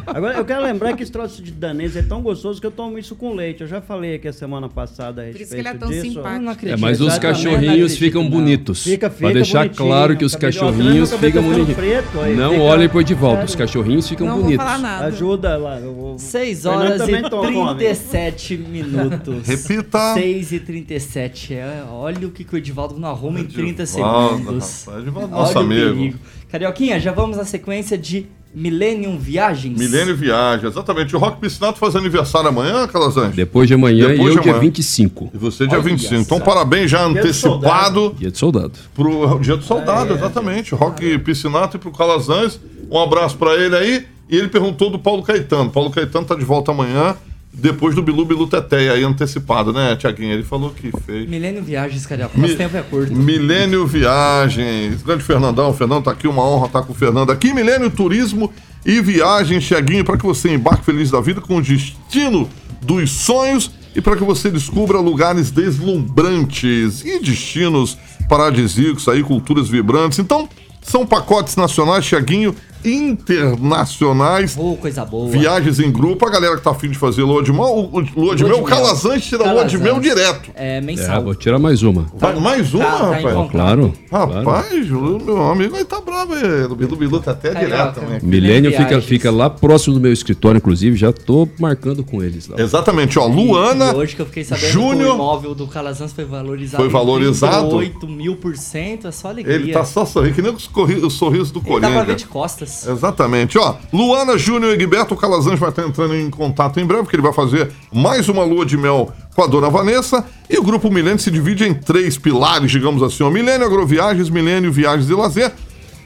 Agora, eu quero lembrar que esse troço de danês é tão gostoso que eu tomo isso com leite. Eu já falei aqui a semana passada a Por respeito isso que ele é tão disso. simpático. Eu não É, acredito. mas os não cachorrinhos acredito, ficam não. bonitos. Fica, Pra fica deixar bonitinho, claro que os cabelo- cachorrinhos ó, ficam bonitinhos. ficando preto? Aí Não fica- olhem pro Edivaldo, os Sério. cachorrinhos ficam Não vou bonitos. falar nada. Ajuda lá. o- o 6 Fernando horas e toma, come. 37 minutos. Repita. 6 e 37. É, olha o que, que o Edivaldo não arruma em 30 Edivaldo, segundos. rapaz, Edivaldo, Olha nosso o amigo. Carioquinha, já vamos na sequência de Millennium Viagens. Milênio Viagem, exatamente. O Rock Piscinato faz aniversário amanhã, Calazans? Depois de amanhã Depois e de eu dia amanhã. 25. E você dia Olha 25. Então, parabéns já do antecipado Dia de soldado. pro Dia do Soldado, exatamente. O Rock Piscinato e pro Calazans. Um abraço pra ele aí. E ele perguntou do Paulo Caetano. Paulo Caetano tá de volta amanhã, depois do Bilu Bilu Teteia, aí antecipado, né, Tiaguinho? Ele falou que fez. Milênio Viagens, Carioca. Nosso Mi- tempo é curto. Milênio Viagens. Grande Fernandão. O Fernando tá aqui, uma honra estar com o Fernando aqui. Milênio Turismo e Viagens, Tiaguinho, para que você embarque feliz da vida com o destino dos sonhos e para que você descubra lugares deslumbrantes e destinos paradisíacos aí, culturas vibrantes. Então, são pacotes nacionais, Tiaguinho, internacionais. Oh, coisa boa. Viagens em grupo, a galera que tá afim de fazer lua de mel, lua de mel, o Calazans tira lua de mel direto. É É, mensal. vou tirar mais uma. Vai mais uma, Tá- tá rapaz? Claro. Rapaz, o meu amigo aí tá bravo, é. O Bilu Bilu tá até Carioca. direto também. Milênio fica, fica lá próximo do meu escritório, inclusive, já tô marcando com eles lá. Exatamente, ó. Luana, E hoje que eu fiquei sabendo que Júnior- o imóvel do Calazans foi valorizado. Foi valorizado? 8 mil por cento, é só alegria. ele tá só sorrindo, que nem o sorri- o sorriso do Ele dá pra ver Coringa. de costas. Exatamente, ó. Luana, Júnior e Egberto Calazans vai estar entrando em contato em breve, porque ele vai fazer mais uma lua de mel com a dona Vanessa. E o grupo Milênio se divide em três pilares, digamos assim: ó. Milênio Agroviagens, Milênio Viagens e Lazer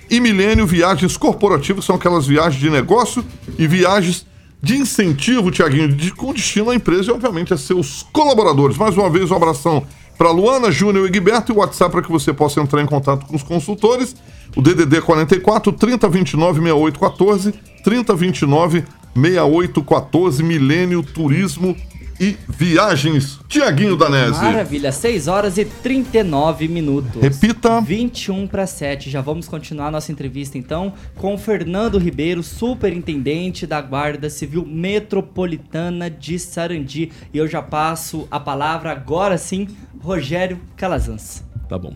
e Milênio Viagens Corporativas, são aquelas viagens de negócio e viagens de incentivo, Tiaguinho, de, com destino à empresa e, obviamente, a seus colaboradores. Mais uma vez, um abração para Luana, Júnior e Egberto e o WhatsApp para que você possa entrar em contato com os consultores. O DDD 44 3029 6814, 3029 6814, Milênio Turismo e Viagens. Tiaguinho Danese. Maravilha, 6 horas e 39 minutos. Repita. 21 para 7. Já vamos continuar nossa entrevista então com o Fernando Ribeiro, superintendente da Guarda Civil Metropolitana de Sarandi. E eu já passo a palavra agora sim, Rogério Calazans. Tá bom.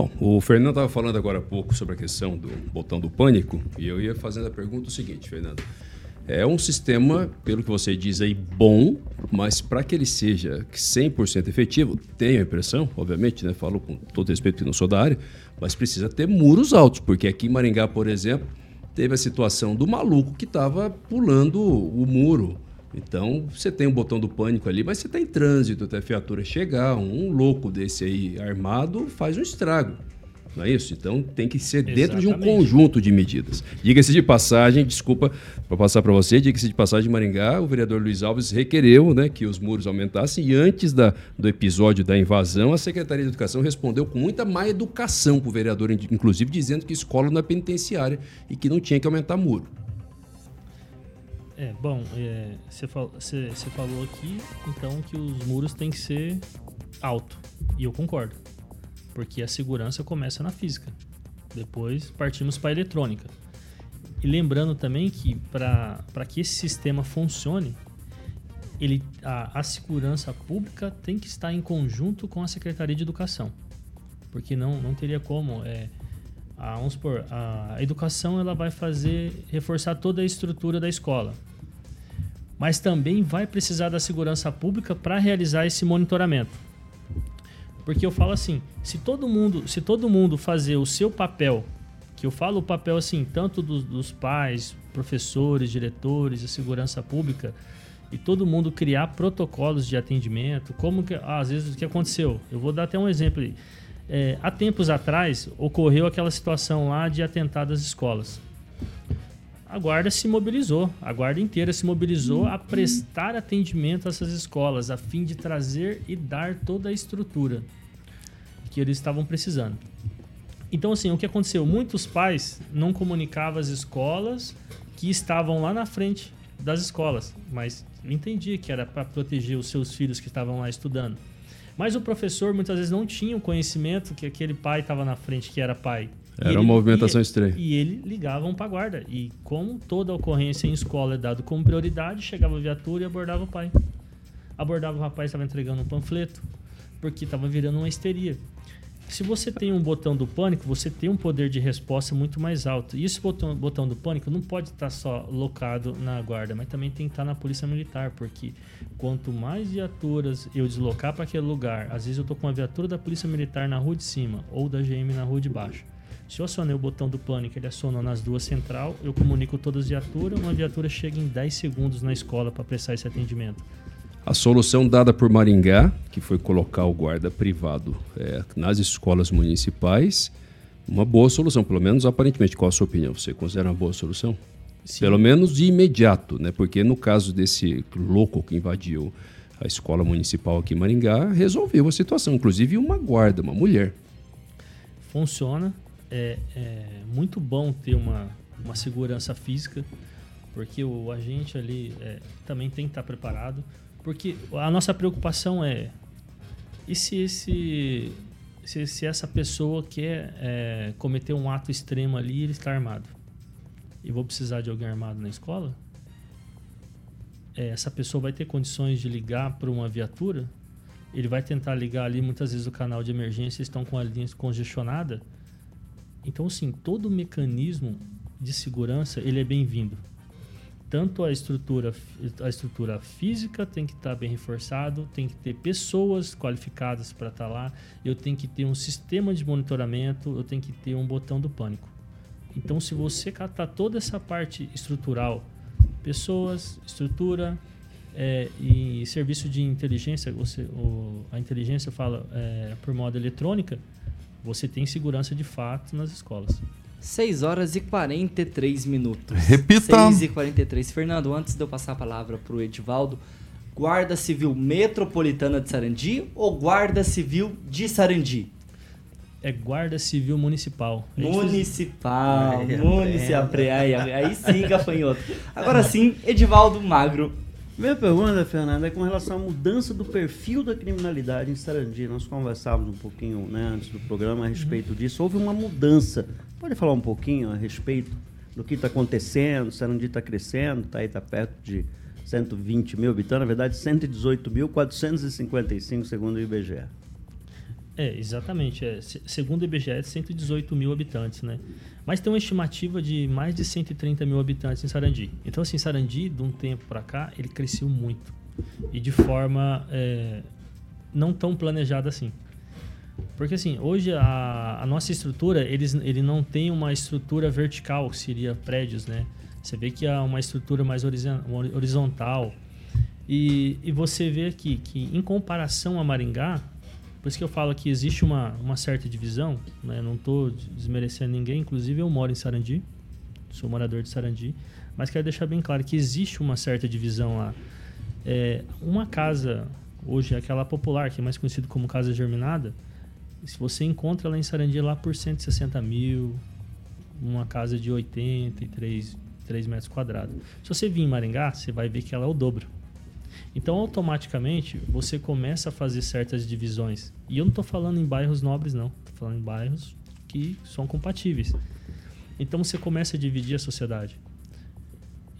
Bom, o Fernando estava falando agora há pouco sobre a questão do botão do pânico e eu ia fazendo a pergunta o seguinte, Fernando. É um sistema, pelo que você diz aí, bom, mas para que ele seja 100% efetivo, tenho a impressão, obviamente, né, falo com todo respeito que não sou da área, mas precisa ter muros altos, porque aqui em Maringá, por exemplo, teve a situação do maluco que estava pulando o muro. Então, você tem um botão do pânico ali, mas você está em trânsito até a viatura chegar. Um louco desse aí armado faz um estrago. Não é isso? Então, tem que ser dentro de um conjunto de medidas. Diga-se de passagem, desculpa para passar para você, diga-se de passagem, em Maringá, o vereador Luiz Alves requereu né, que os muros aumentassem e antes da, do episódio da invasão, a Secretaria de Educação respondeu com muita má educação para o vereador, inclusive dizendo que escola não é penitenciária e que não tinha que aumentar muro. É, bom, é, você fal- você- você falou aqui, então, que os muros têm que ser alto. E eu concordo. Porque a segurança começa na física. Depois partimos para a eletrônica. E lembrando também que para que esse sistema funcione, ele, a, a segurança pública tem que estar em conjunto com a Secretaria de Educação. Porque não, não teria como. É, a, vamos supor, a educação ela vai fazer reforçar toda a estrutura da escola. Mas também vai precisar da segurança pública para realizar esse monitoramento. Porque eu falo assim, se todo mundo, se todo mundo fazer o seu papel, que eu falo o papel assim, tanto dos, dos pais, professores, diretores, a segurança pública, e todo mundo criar protocolos de atendimento, como que, ah, às vezes o que aconteceu? Eu vou dar até um exemplo aí. É, há tempos atrás ocorreu aquela situação lá de atentado às escolas. A guarda se mobilizou, a guarda inteira se mobilizou a prestar atendimento a essas escolas, a fim de trazer e dar toda a estrutura que eles estavam precisando. Então, assim, o que aconteceu? Muitos pais não comunicavam as escolas que estavam lá na frente das escolas, mas eu entendi que era para proteger os seus filhos que estavam lá estudando. Mas o professor muitas vezes não tinha o conhecimento que aquele pai estava na frente, que era pai. E Era uma movimentação estranha. E ele ligavam para a guarda. E como toda ocorrência em escola é dado como prioridade, chegava a viatura e abordava o pai. Abordava o rapaz estava entregando um panfleto, porque estava virando uma histeria. Se você tem um botão do pânico, você tem um poder de resposta muito mais alto. E esse botão, botão do pânico não pode estar só locado na guarda, mas também tem que estar na polícia militar, porque quanto mais viaturas eu deslocar para aquele lugar, às vezes eu tô com uma viatura da polícia militar na rua de cima ou da GM na rua de baixo. Se eu acionei o botão do pânico, ele acionou nas duas central, eu comunico todas as viaturas, uma viatura chega em 10 segundos na escola para prestar esse atendimento. A solução dada por Maringá, que foi colocar o guarda privado é, nas escolas municipais, uma boa solução, pelo menos aparentemente. Qual a sua opinião? Você considera uma boa solução? Sim. Pelo menos de imediato, né? Porque no caso desse louco que invadiu a escola municipal aqui em Maringá, resolveu a situação. Inclusive uma guarda, uma mulher. funciona. É, é muito bom ter uma, uma segurança física, porque o agente ali é, também tem que estar preparado. Porque a nossa preocupação é: e se, esse, se, se essa pessoa quer é, cometer um ato extremo ali e ele está armado? E vou precisar de alguém armado na escola? É, essa pessoa vai ter condições de ligar para uma viatura? Ele vai tentar ligar ali, muitas vezes o canal de emergência estão com a linha congestionada. Então, assim, todo o mecanismo de segurança ele é bem-vindo. Tanto a estrutura, a estrutura física tem que estar bem reforçado, tem que ter pessoas qualificadas para estar lá, eu tenho que ter um sistema de monitoramento, eu tenho que ter um botão do pânico. Então, se você catar toda essa parte estrutural, pessoas, estrutura é, e serviço de inteligência, você, o, a inteligência fala é, por modo eletrônica, você tem segurança de fato nas escolas. 6 horas e 43 minutos. Repita. 6 e 43. Fernando, antes de eu passar a palavra para o Edivaldo, Guarda Civil Metropolitana de Sarandi ou Guarda Civil de Sarandi? É Guarda Civil Municipal. Fez- Municipal, É, municipal. Aí, aí sim, gafanhoto. Agora sim, Edivaldo Magro. Minha pergunta, Fernanda, é com relação à mudança do perfil da criminalidade em Sarandi. Nós conversávamos um pouquinho né, antes do programa a respeito disso. Houve uma mudança. Pode falar um pouquinho a respeito do que está acontecendo? Sarandi está crescendo, está aí tá perto de 120 mil habitantes, na verdade 118.455 segundo o IBGE. É, exatamente. É, Se- segundo o IBGE, é 118 mil habitantes, né? Mas tem uma estimativa de mais de 130 mil habitantes em Sarandi. Então, assim, Sarandi, de um tempo para cá, ele cresceu muito. E de forma é, não tão planejada assim. Porque, assim, hoje a, a nossa estrutura, eles, ele não tem uma estrutura vertical, que seria prédios, né? Você vê que há uma estrutura mais horizon- horizontal. E, e você vê aqui que, em comparação a Maringá, por isso que eu falo que existe uma, uma certa divisão, né? não estou desmerecendo ninguém, inclusive eu moro em Sarandi, sou morador de Sarandi, mas quero deixar bem claro que existe uma certa divisão lá. É, uma casa, hoje, aquela popular, que é mais conhecida como Casa Germinada, se você encontra lá em Sarandi lá por 160 mil, uma casa de 83 3 metros quadrados. Se você vir em Maringá, você vai ver que ela é o dobro. Então, automaticamente, você começa a fazer certas divisões. E eu não estou falando em bairros nobres, não. Estou falando em bairros que são compatíveis. Então, você começa a dividir a sociedade.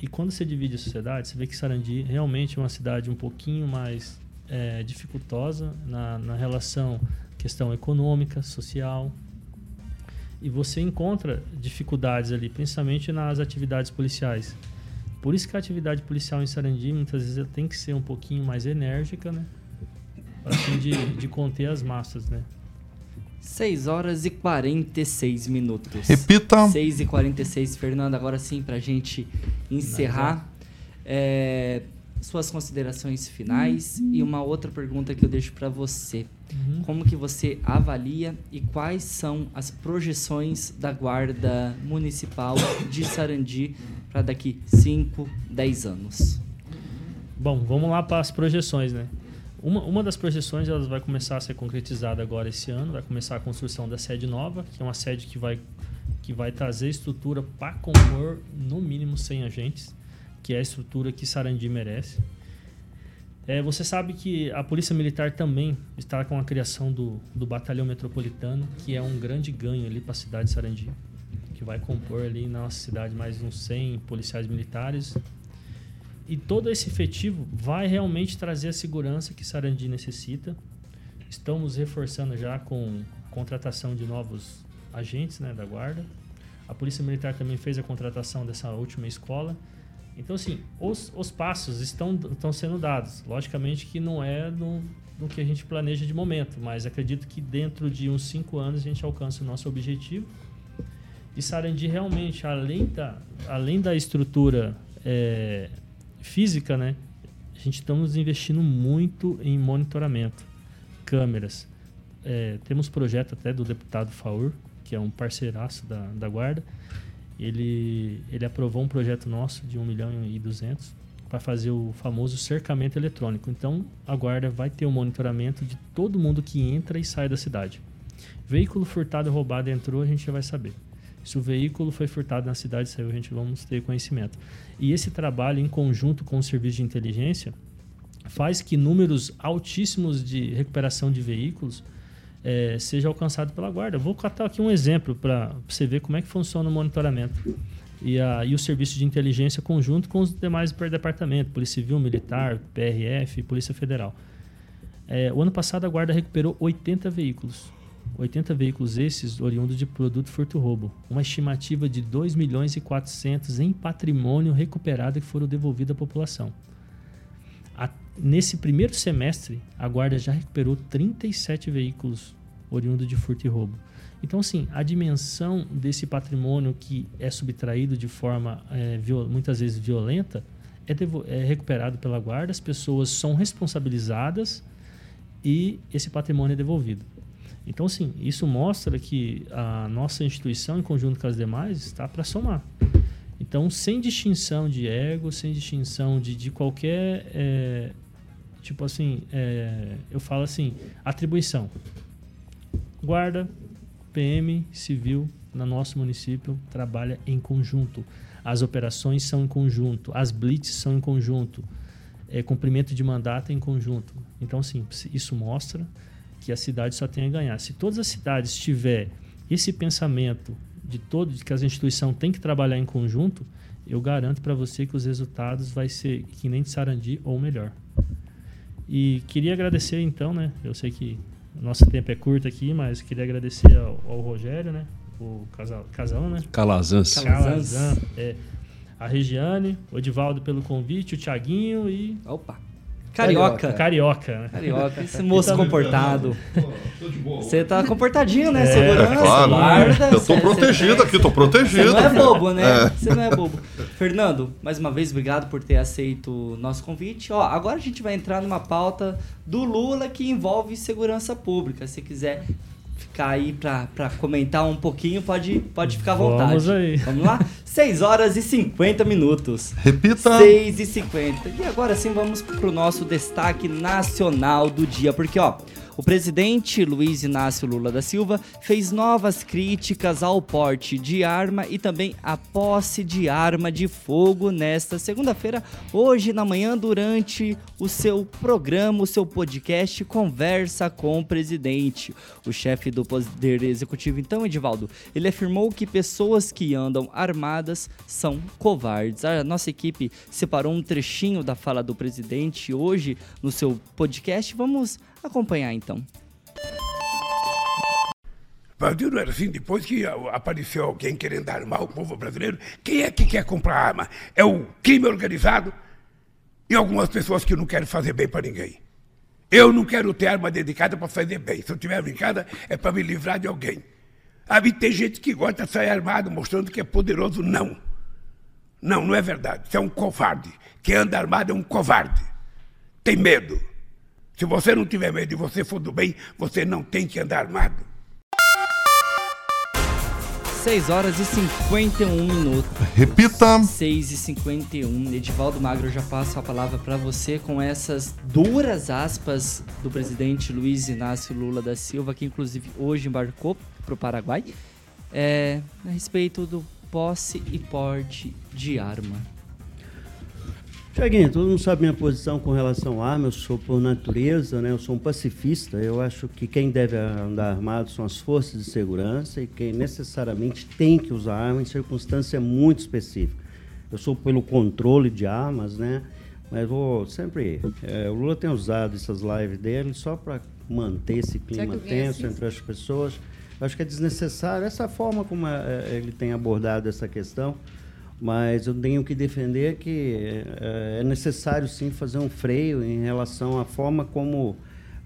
E quando você divide a sociedade, você vê que Sarandi realmente é uma cidade um pouquinho mais é, dificultosa na, na relação questão econômica, social. E você encontra dificuldades ali, principalmente nas atividades policiais. Por isso que a atividade policial em Sarandi muitas vezes tem que ser um pouquinho mais enérgica, né? Para fim de, de conter as massas, né? 6 horas e 46 minutos. Repita. 6 e 46, Fernando. Agora sim, pra gente encerrar. é, suas considerações finais e uma outra pergunta que eu deixo pra você. Uhum. Como que você avalia e quais são as projeções da Guarda Municipal de Sarandi para daqui 5, 10 anos? Bom, vamos lá para as projeções, né? Uma, uma das projeções elas vai começar a ser concretizada agora esse ano, vai começar a construção da sede nova, que é uma sede que vai, que vai trazer estrutura para compor no mínimo 100 agentes, que é a estrutura que Sarandi merece. É, você sabe que a Polícia Militar também está com a criação do, do Batalhão Metropolitano, que é um grande ganho ali para a cidade de Sarandi, que vai compor ali na nossa cidade mais uns 100 policiais militares. E todo esse efetivo vai realmente trazer a segurança que Sarandi necessita. Estamos reforçando já com contratação de novos agentes né, da guarda. A Polícia Militar também fez a contratação dessa última escola. Então, assim, os, os passos estão, estão sendo dados. Logicamente que não é no, no que a gente planeja de momento, mas acredito que dentro de uns cinco anos a gente alcança o nosso objetivo. E Sarandi realmente, além da, além da estrutura é, física, né? A gente estamos investindo muito em monitoramento, câmeras. É, temos projeto até do deputado Faur, que é um parceiraço da, da guarda. Ele, ele aprovou um projeto nosso de 1 milhão e 200 para fazer o famoso cercamento eletrônico. Então, a guarda vai ter o monitoramento de todo mundo que entra e sai da cidade. Veículo furtado, roubado, entrou, a gente já vai saber. Se o veículo foi furtado na cidade, saiu, a gente vamos ter conhecimento. E esse trabalho em conjunto com o serviço de inteligência faz que números altíssimos de recuperação de veículos é, seja alcançado pela guarda. Vou catar aqui um exemplo para você ver como é que funciona o monitoramento e, a, e o serviço de inteligência conjunto com os demais departamentos, Polícia Civil, Militar, PRF, Polícia Federal. É, o ano passado a guarda recuperou 80 veículos. 80 veículos esses oriundos de produto furto-roubo. Uma estimativa de 2 milhões e 400 em patrimônio recuperado que foram devolvido à população. Nesse primeiro semestre, a guarda já recuperou 37 veículos oriundos de furto e roubo. Então, assim, a dimensão desse patrimônio que é subtraído de forma é, muitas vezes violenta é, é, recuperado pela guarda, as pessoas são responsabilizadas e esse patrimônio é devolvido. Então, assim, isso mostra que a nossa instituição, em conjunto com as demais, está para somar. Então, sem distinção de ego, sem distinção de, de qualquer. É, tipo assim, é, eu falo assim, atribuição. Guarda, PM Civil no nosso município trabalha em conjunto. As operações são em conjunto, as blitz são em conjunto, é, cumprimento de mandato é em conjunto. Então, sim, isso mostra que a cidade só tem a ganhar. Se todas as cidades tiver esse pensamento de todo de que as instituições têm que trabalhar em conjunto, eu garanto para você que os resultados vai ser que nem de Sarandi ou melhor. E queria agradecer então, né? Eu sei que nosso tempo é curto aqui, mas queria agradecer ao, ao Rogério, né? O casal, casal né? Calazans. Calazans. É, a Regiane, o Edivaldo pelo convite, o Thiaguinho e. Opa! Carioca. Carioca, né? Carioca, esse moço comportado. Você tá comportadinho, né? É, Segurança, claro. guarda. Eu tô cê- protegido cê- aqui, tô protegido. Você não é bobo, né? É. Você não é bobo. Fernando, mais uma vez, obrigado por ter aceito o nosso convite. Ó, agora a gente vai entrar numa pauta do Lula que envolve segurança pública. Se quiser aí pra, pra comentar um pouquinho, pode, pode ficar à vontade. Vamos aí. Vamos lá? 6 horas e 50 minutos. Repita. 6 e 50. E agora sim vamos pro nosso destaque nacional do dia, porque ó, o presidente Luiz Inácio Lula da Silva fez novas críticas ao porte de arma e também à posse de arma de fogo nesta segunda-feira, hoje na manhã, durante o seu programa, o seu podcast Conversa com o Presidente. O chefe do Poder Executivo, então, Edivaldo, ele afirmou que pessoas que andam armadas são covardes. A nossa equipe separou um trechinho da fala do presidente hoje no seu podcast. Vamos acompanhar então. Não era assim, depois que apareceu alguém querendo armar o povo brasileiro, quem é que quer comprar arma? É o crime organizado e algumas pessoas que não querem fazer bem para ninguém. Eu não quero ter arma dedicada para fazer bem. Se eu tiver brincada, é para me livrar de alguém. Aí tem gente que gosta de sair armado, mostrando que é poderoso. Não. Não, não é verdade. Você é um covarde. Quem anda armado é um covarde. Tem medo. Se você não tiver medo e você for do bem, você não tem que andar armado. 6 horas e 51 minutos. Repita. 6 e 51. Edivaldo Magro, eu já passo a palavra para você com essas duras aspas do presidente Luiz Inácio Lula da Silva, que inclusive hoje embarcou para o Paraguai, é, a respeito do posse e porte de arma. Tiaguinho, todo mundo sabe minha posição com relação à arma, eu sou por natureza, né? Eu sou um pacifista. Eu acho que quem deve andar armado são as forças de segurança e quem necessariamente tem que usar arma em circunstância muito específica. Eu sou pelo controle de armas, né? Mas vou sempre. é, o Lula tem usado essas lives dele só para manter esse clima tenso entre as pessoas. Eu acho que é desnecessário essa forma como é, ele tem abordado essa questão. Mas eu tenho que defender que é, é necessário sim fazer um freio em relação à forma como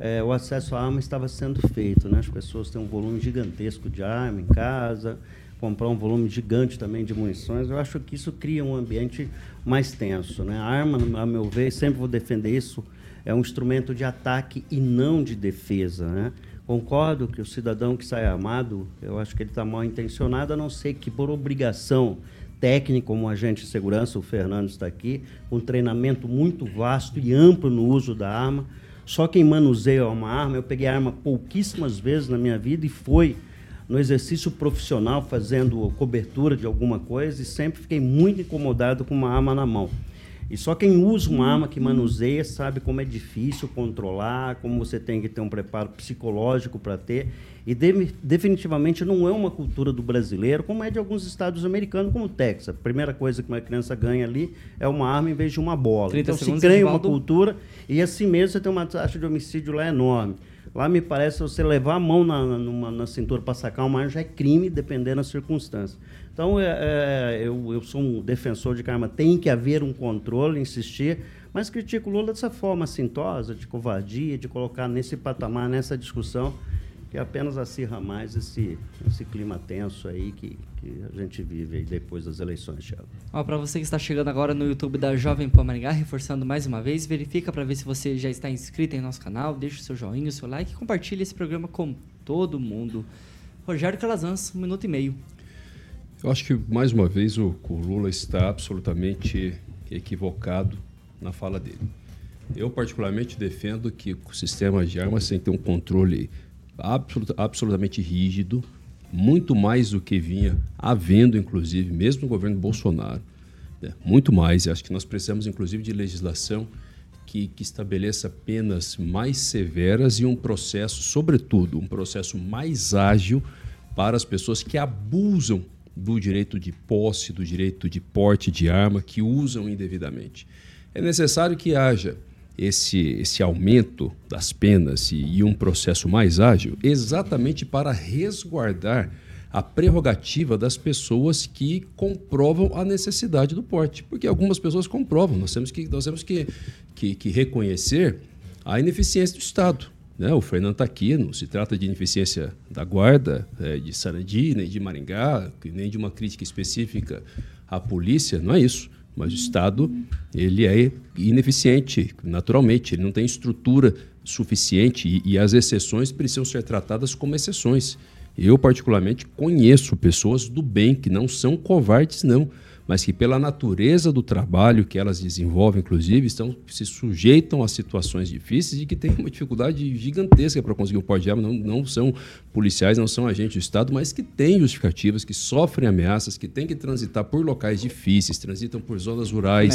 é, o acesso à arma estava sendo feito. Né? As pessoas têm um volume gigantesco de arma em casa, comprar um volume gigante também de munições. Eu acho que isso cria um ambiente mais tenso. Né? A arma, a meu ver, sempre vou defender isso, é um instrumento de ataque e não de defesa. Né? Concordo que o cidadão que sai armado, eu acho que ele está mal intencionado, a não ser que por obrigação técnica, como agente de segurança, o Fernando está aqui, um treinamento muito vasto e amplo no uso da arma. Só quem manuseia uma arma, eu peguei arma pouquíssimas vezes na minha vida e foi no exercício profissional fazendo cobertura de alguma coisa e sempre fiquei muito incomodado com uma arma na mão. E só quem usa uma arma que manuseia sabe como é difícil controlar, como você tem que ter um preparo psicológico para ter. E de, definitivamente não é uma cultura do brasileiro, como é de alguns estados americanos, como o Texas. A primeira coisa que uma criança ganha ali é uma arma em vez de uma bola. 30 Então se ganha uma cultura e assim mesmo você tem uma taxa de homicídio lá enorme. Lá me parece você levar a mão na, na- na cintura para sacar uma arma já é crime, dependendo da circunstância. Então, é, é, eu, eu sou um defensor de que tem que haver um controle, insistir, mas critico o Lula dessa forma assintosa, de covardia, de colocar nesse patamar, nessa discussão, que apenas acirra mais esse, esse clima tenso aí que, que a gente vive aí depois das eleições, Thiago. Ó, pra você que está chegando agora no YouTube da Jovem Pan Maringá, reforçando mais uma vez, verifica para ver se você já está inscrito em nosso canal, deixa o seu joinha, o seu like e compartilha esse programa com todo mundo. Rogério Calazans, um minuto e meio. Eu acho que, mais uma vez, o, o Lula está absolutamente equivocado na fala dele. Eu, particularmente, defendo que o sistema de armas tem que ter um controle absoluta- absolutamente rígido, muito mais do que vinha havendo, inclusive, mesmo no governo Bolsonaro. né? Muito mais. Eu acho que nós precisamos, inclusive, de legislação que, que estabeleça penas mais severas e um processo, sobretudo, um processo mais ágil para as pessoas que abusam do direito de posse, do direito de porte de arma, que usam indevidamente. É necessário que haja esse, esse aumento das penas e, e um processo mais ágil, exatamente para resguardar a prerrogativa das pessoas que comprovam a necessidade do porte. Porque algumas pessoas comprovam, nós temos que, nós temos que, que, que reconhecer a ineficiência do Estado. Né? O Fernando está aqui, não se trata de ineficiência da Guarda, eh, de Sarandi, nem de Maringá, nem de uma crítica específica à polícia, não é isso. Mas o Estado ele é ineficiente, naturalmente, ele não tem estrutura suficiente e, e as exceções precisam ser tratadas como exceções. Eu, particularmente, conheço pessoas do bem que não são covardes, não, mas que, pela natureza do trabalho que elas desenvolvem, inclusive, estão, se sujeitam a situações difíceis e que têm uma dificuldade gigantesca para conseguir um porte de arma. Não, não são policiais, não são agentes do Estado, mas que têm justificativas, que sofrem ameaças, que têm que transitar por locais difíceis, transitam por zonas rurais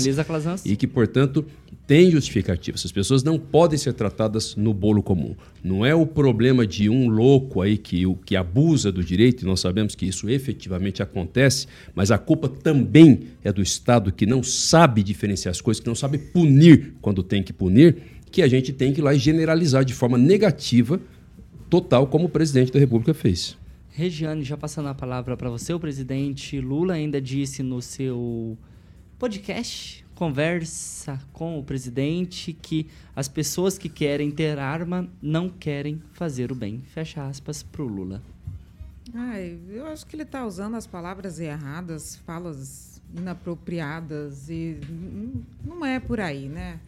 e que, portanto, tem justificativa. Essas pessoas não podem ser tratadas no bolo comum. Não é o problema de um louco aí que, o- que abusa do direito, e nós sabemos que isso efetivamente acontece, mas a culpa também é do Estado que não sabe diferenciar as coisas, que não sabe punir quando tem que punir, que a gente tem que ir lá e generalizar de forma negativa, total, como o presidente da República fez. Regiane, já passando a palavra para você, o presidente Lula ainda disse no seu podcast, conversa com o presidente, que as pessoas que querem ter arma não querem fazer o bem. Fecha aspas pro Lula. Ai, eu acho que ele está usando as palavras erradas, falas inapropriadas e não é por aí, né?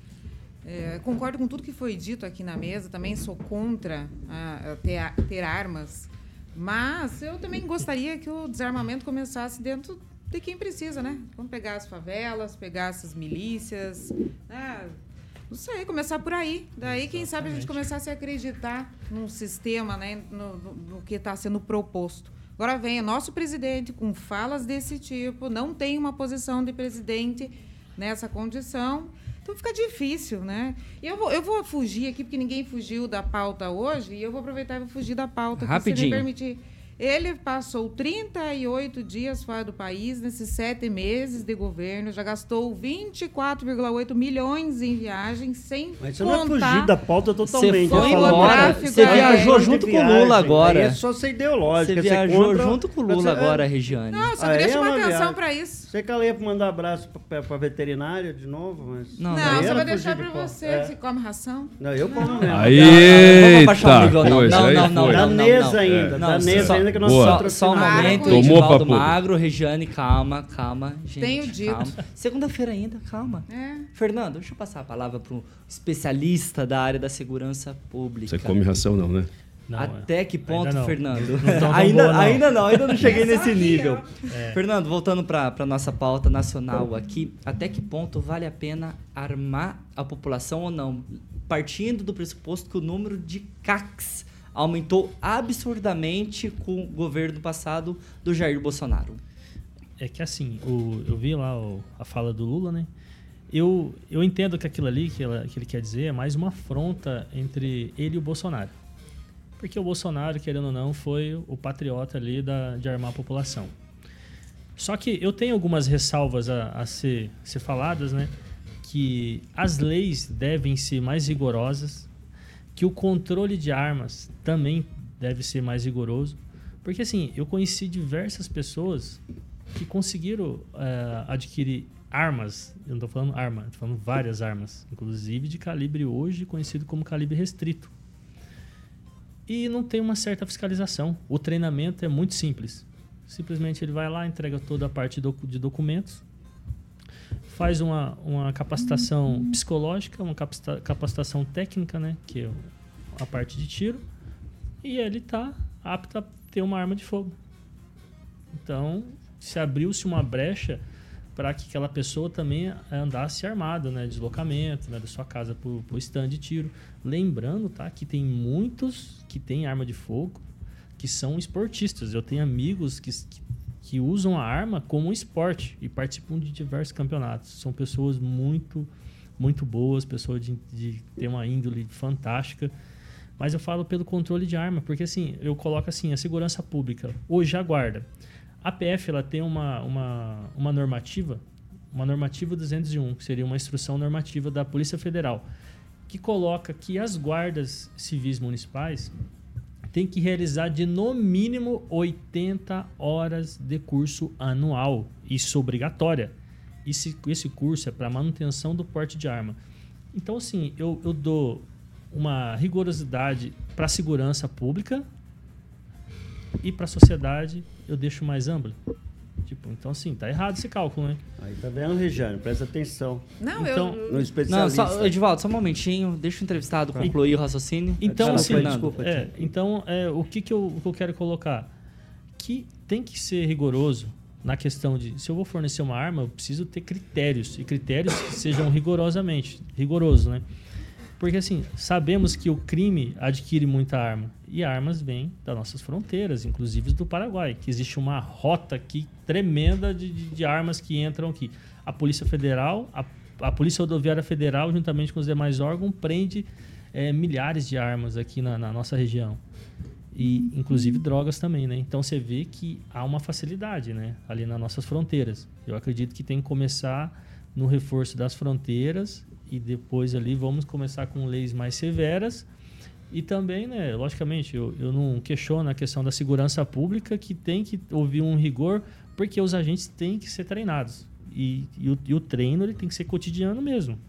É, concordo com tudo que foi dito aqui na mesa, também sou contra a- a ter, a- ter armas, mas eu também gostaria que o desarmamento começasse dentro de quem precisa, né? Vamos pegar as favelas, pegar essas milícias, né? Não sei, começar por aí. Daí, quem sabe a gente começasse a acreditar num sistema, né, no, no- no que está sendo proposto. Agora vem o nosso presidente com falas desse tipo, não tem uma posição de presidente nessa condição. Então fica difícil, né? E eu vou, eu vou fugir aqui, porque ninguém fugiu da pauta hoje, e eu vou aproveitar e vou fugir da pauta, aqui, se Rapidinho. me permitir. Ele passou 38 dias fora do país nesses sete meses de governo, já gastou 24,8 milhões em viagens, sem Mas você não é contar... fugir da pauta totalmente. Você foi é embora, você Aí viajou é junto com o Lula agora. aí É só ser ideológica. Você viajou contra- junto com o Lula você- agora, Regiane. Não, eu só Aí queria é chamar uma atenção para isso. Você que ela ia mandar abraço pra, pra veterinária de novo, mas. Não, Não, Aí só vou deixar para de você, É. que come ração. Não, eu como mesmo. Aí, baixar o nível, não. Não, aí não, não, não, não, não. ainda, Não, danesa só- ainda que nós Boa. Só, só um Para momento. Edivaldo Tomou, papudo. Magro, Regiane, calma, calma, gente. Tenho dito. Segunda-feira ainda, calma. É. Fernando, deixa eu passar a palavra para um especialista da área da segurança pública. Você come ração não, né? Não, Até que ponto, Ainda. Fernando? Não ainda, boa, não. ainda não, ainda não cheguei É nesse nível. É. Fernando, voltando para nossa pauta nacional aqui, até que ponto vale a pena armar a população ou não? Partindo do pressuposto que o número de CACs aumentou absurdamente com o governo passado do Jair Bolsonaro. É que assim, o, eu vi lá o- a fala do Lula, né? Eu, eu entendo que aquilo ali que, ela- que ele quer dizer é mais uma afronta entre ele e o Bolsonaro. Porque o Bolsonaro, querendo ou não, foi o patriota ali da, de armar a população. Só que eu tenho algumas ressalvas a, a ser, ser faladas, né? Que as leis devem ser mais rigorosas, que o controle de armas também deve ser mais rigoroso. Porque assim, eu conheci diversas pessoas que conseguiram eh, adquirir armas. Eu não estou falando arma, estou falando várias armas, inclusive de calibre hoje conhecido como calibre restrito. E não tem uma certa fiscalização. O treinamento é muito simples. Simplesmente ele vai lá, entrega toda a parte de documentos, faz uma, uma capacitação psicológica, uma capacita- capacitação técnica, né, que é a parte de tiro, e ele está apto a ter uma arma de fogo. Então, se abriu-se uma brecha para que aquela pessoa também andasse armada, né, deslocamento, né, da sua casa para o stand de tiro. Lembrando, tá, que tem muitos que têm arma de fogo que são esportistas. Eu tenho amigos que, que, que usam a arma como um esporte e participam de diversos campeonatos. São pessoas muito, muito boas, pessoas de, de ter uma índole fantástica. Mas eu falo pelo controle de arma, porque assim, eu coloco assim, a segurança pública, hoje a guarda. A PF ela tem uma, uma, uma normativa, uma normativa 201, que seria uma instrução normativa da Polícia Federal, que coloca que as guardas civis municipais têm que realizar de no mínimo 80 horas de curso anual. Isso obrigatória. Esse, esse curso é para manutenção do porte de arma. Então, assim, eu, eu dou uma rigorosidade para a segurança pública e para a sociedade eu deixo mais amplo. Tipo, então assim, tá errado esse cálculo, né? Aí tá vendo, Regiane? Presta atenção. Não, Então- eu. No Não, especialista. só, Edivaldo, só um momentinho, deixa o entrevistado concluir o raciocínio. Então, assim, desculpa. É, então, é, o que, que, eu, o que eu quero colocar? Que tem que ser rigoroso na questão de se eu vou fornecer uma arma, eu preciso ter critérios e critérios que sejam rigorosamente rigorosos, né? Porque assim, sabemos que o crime adquire muita arma e armas vêm das nossas fronteiras, inclusive do Paraguai, que existe uma rota aqui tremenda de, de, de armas que entram aqui. A Polícia Federal, a, a Polícia Rodoviária Federal, juntamente com os demais órgãos, prende eh, milhares de armas aqui na, na nossa região. E inclusive drogas também, né? Então você vê que há uma facilidade, né? Ali nas nossas fronteiras. Eu acredito que tem que começar no reforço das fronteiras e depois ali vamos começar com leis mais severas. E também, né, logicamente, eu, eu não questiono a questão da segurança pública, que tem que ouvir um rigor, porque os agentes têm que ser treinados. E, e, o, e o treino ele tem que ser cotidiano mesmo.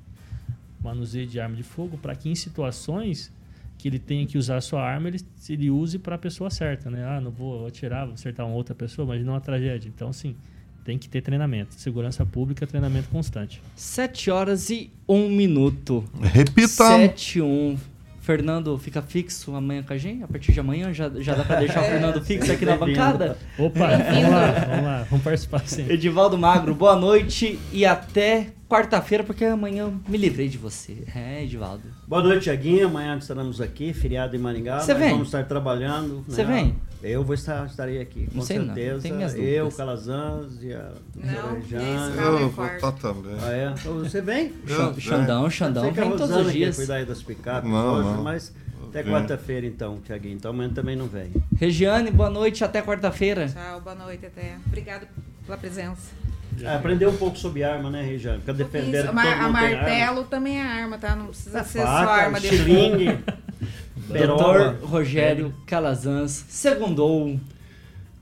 Manuseio de arma de fogo, para que em situações que ele tenha que usar a sua arma, ele, ele use para a pessoa certa, né? Ah, não vou atirar, vou acertar uma outra pessoa, mas não uma tragédia. Então, assim, tem que ter treinamento. Segurança pública, treinamento constante. 7 horas e 1 minuto. Repita. 7 e 1. Fernando fica fixo amanhã com a gente? A partir de amanhã já, já dá pra deixar o Fernando fixo aqui na bancada? Opa, vamos lá, vamos lá, vamos participar sim. Edivaldo Magro, boa noite e até quarta-feira, porque amanhã eu me livrei de você. É, Edivaldo. Boa noite, Tiaguinho. Amanhã estaremos aqui, feriado em Maringá. Você vem? Vamos estar trabalhando. Você né? vem? Eu vou estar, estarei aqui, com Não sei não, certeza. tenho minhas eu. Calazans e a Não, esse Eu Não, vou estar também. Ah, é? Então você vem? Eu- Xandão, Xandão, vem todos Rosana os dias. cuidar aí das picapes Não, hoje, não. mas até quarta-feira então, Tiaguinho. Então amanhã também não vem. Regiane, boa noite, até quarta-feira. Tchau, boa noite até. Obrigado pela presença. Ah, aprendeu um pouco sobre arma, né, Rejane? Fica defendendo Isso, que ma- todo a tem arma. martelo também é arma, tá? Não precisa A ser só faca, arma de fogo. xilingue, perola. Doutor Rogério Calazans, segundou.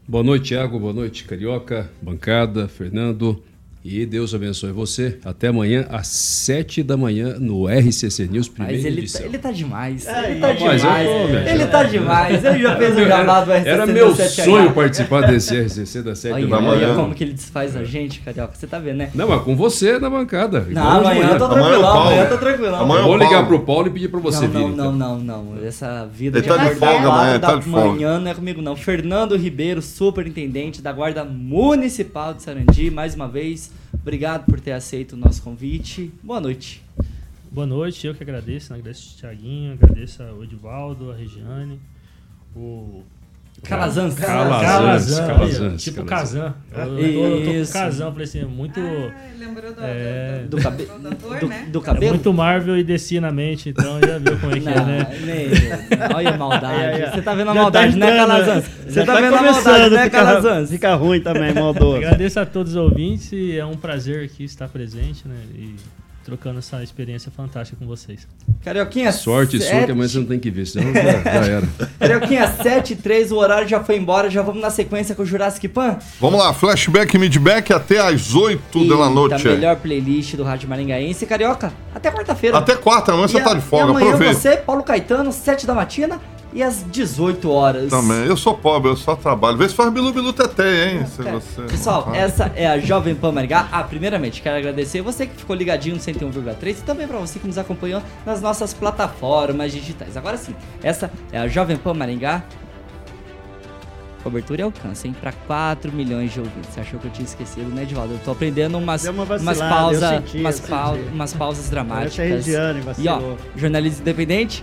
Boa noite, Thiago. Boa noite, Carioca, bancada, Fernando. E Deus abençoe você. Até amanhã, às 7 da manhã, no RCC News, primeira Mas ele, edição. tá- ele tá demais. É, ele tá demais. tô, ele tá demais. Ele já fez o jabá do RCC Era meu 7H. sonho participar desse RCC da 7 Olha, da olha manhã. como que ele desfaz a gente, Carioca. Você tá vendo, né? Não, mas com você na bancada. Não, de amanhã eu tô manhã. tranquilão, amanhã eu tô tranquilão. Amanhã eu vou ligar pro Paulo e pedir pra você não, vir. não, então. não, não, não. Essa vida Ele tá de acordar folga amanhã, da tá de folga. manhã não é comigo, não. Fernando Ribeiro, superintendente da Guarda Municipal de Sarandi, mais uma vez, obrigado por ter aceito o nosso convite. Boa noite. Boa noite, eu que agradeço, né? agradeço o Thiaguinho, agradeço ao Edivaldo, a Regiane, o. Calazans. Calazans, Calazans, Calazans, Calazans, tipo. Kazan. Eu, eu tô, eu tô com Isso. Kazan, falei assim, é muito. lembrou do, é, Do, cabe... do ator, do, né? do é cabelo? muito Marvel e descia na mente, então já viu como é que é, Não, né? nem- Olha a maldade. Aí, aí, Você tá vendo a já maldade, tá né, Calazans? Você tá tá vendo a começando maldade, né, Calazans? Fica ruim também, maldoso. Agradeço a todos os ouvintes e é um prazer aqui estar presente, né? E trocando essa experiência fantástica com vocês. Carioquinha, Sorte sua que sete- amanhã você não tem que ver, senão já, já era. Carioquinha, 7 e 3, o horário já foi embora, já vamos na sequência com o Jurassic Pan. Vamos lá, flashback, midback até às 8 da noite. melhor playlist do Rádio Maringaense. Carioca, até quarta-feira. Até quarta, amanhã você E tá a- de folga, e amanhã aproveita. você, Paulo Caetano, 7 da matina e às 18 horas. Também, eu sou pobre, eu só trabalho. Vê se faz bilu bilu teté, hein? Se você... Pessoal, Ah. essa é a Jovem Pan Maringá. Ah, primeiramente, quero agradecer você que ficou ligadinho no 101,3 e também para você que nos acompanhou nas nossas plataformas digitais. Agora sim, essa é a Jovem Pan Maringá. Cobertura e alcance, hein? Para 4 milhões de ouvintes. Você achou que eu tinha esquecido, né, Edivaldo? Eu tô aprendendo umas, Deu uma umas, vacilada, pausa, eu senti, umas, eu pau- senti. umas pausas dramáticas. Regiane E ó, jornalismo independente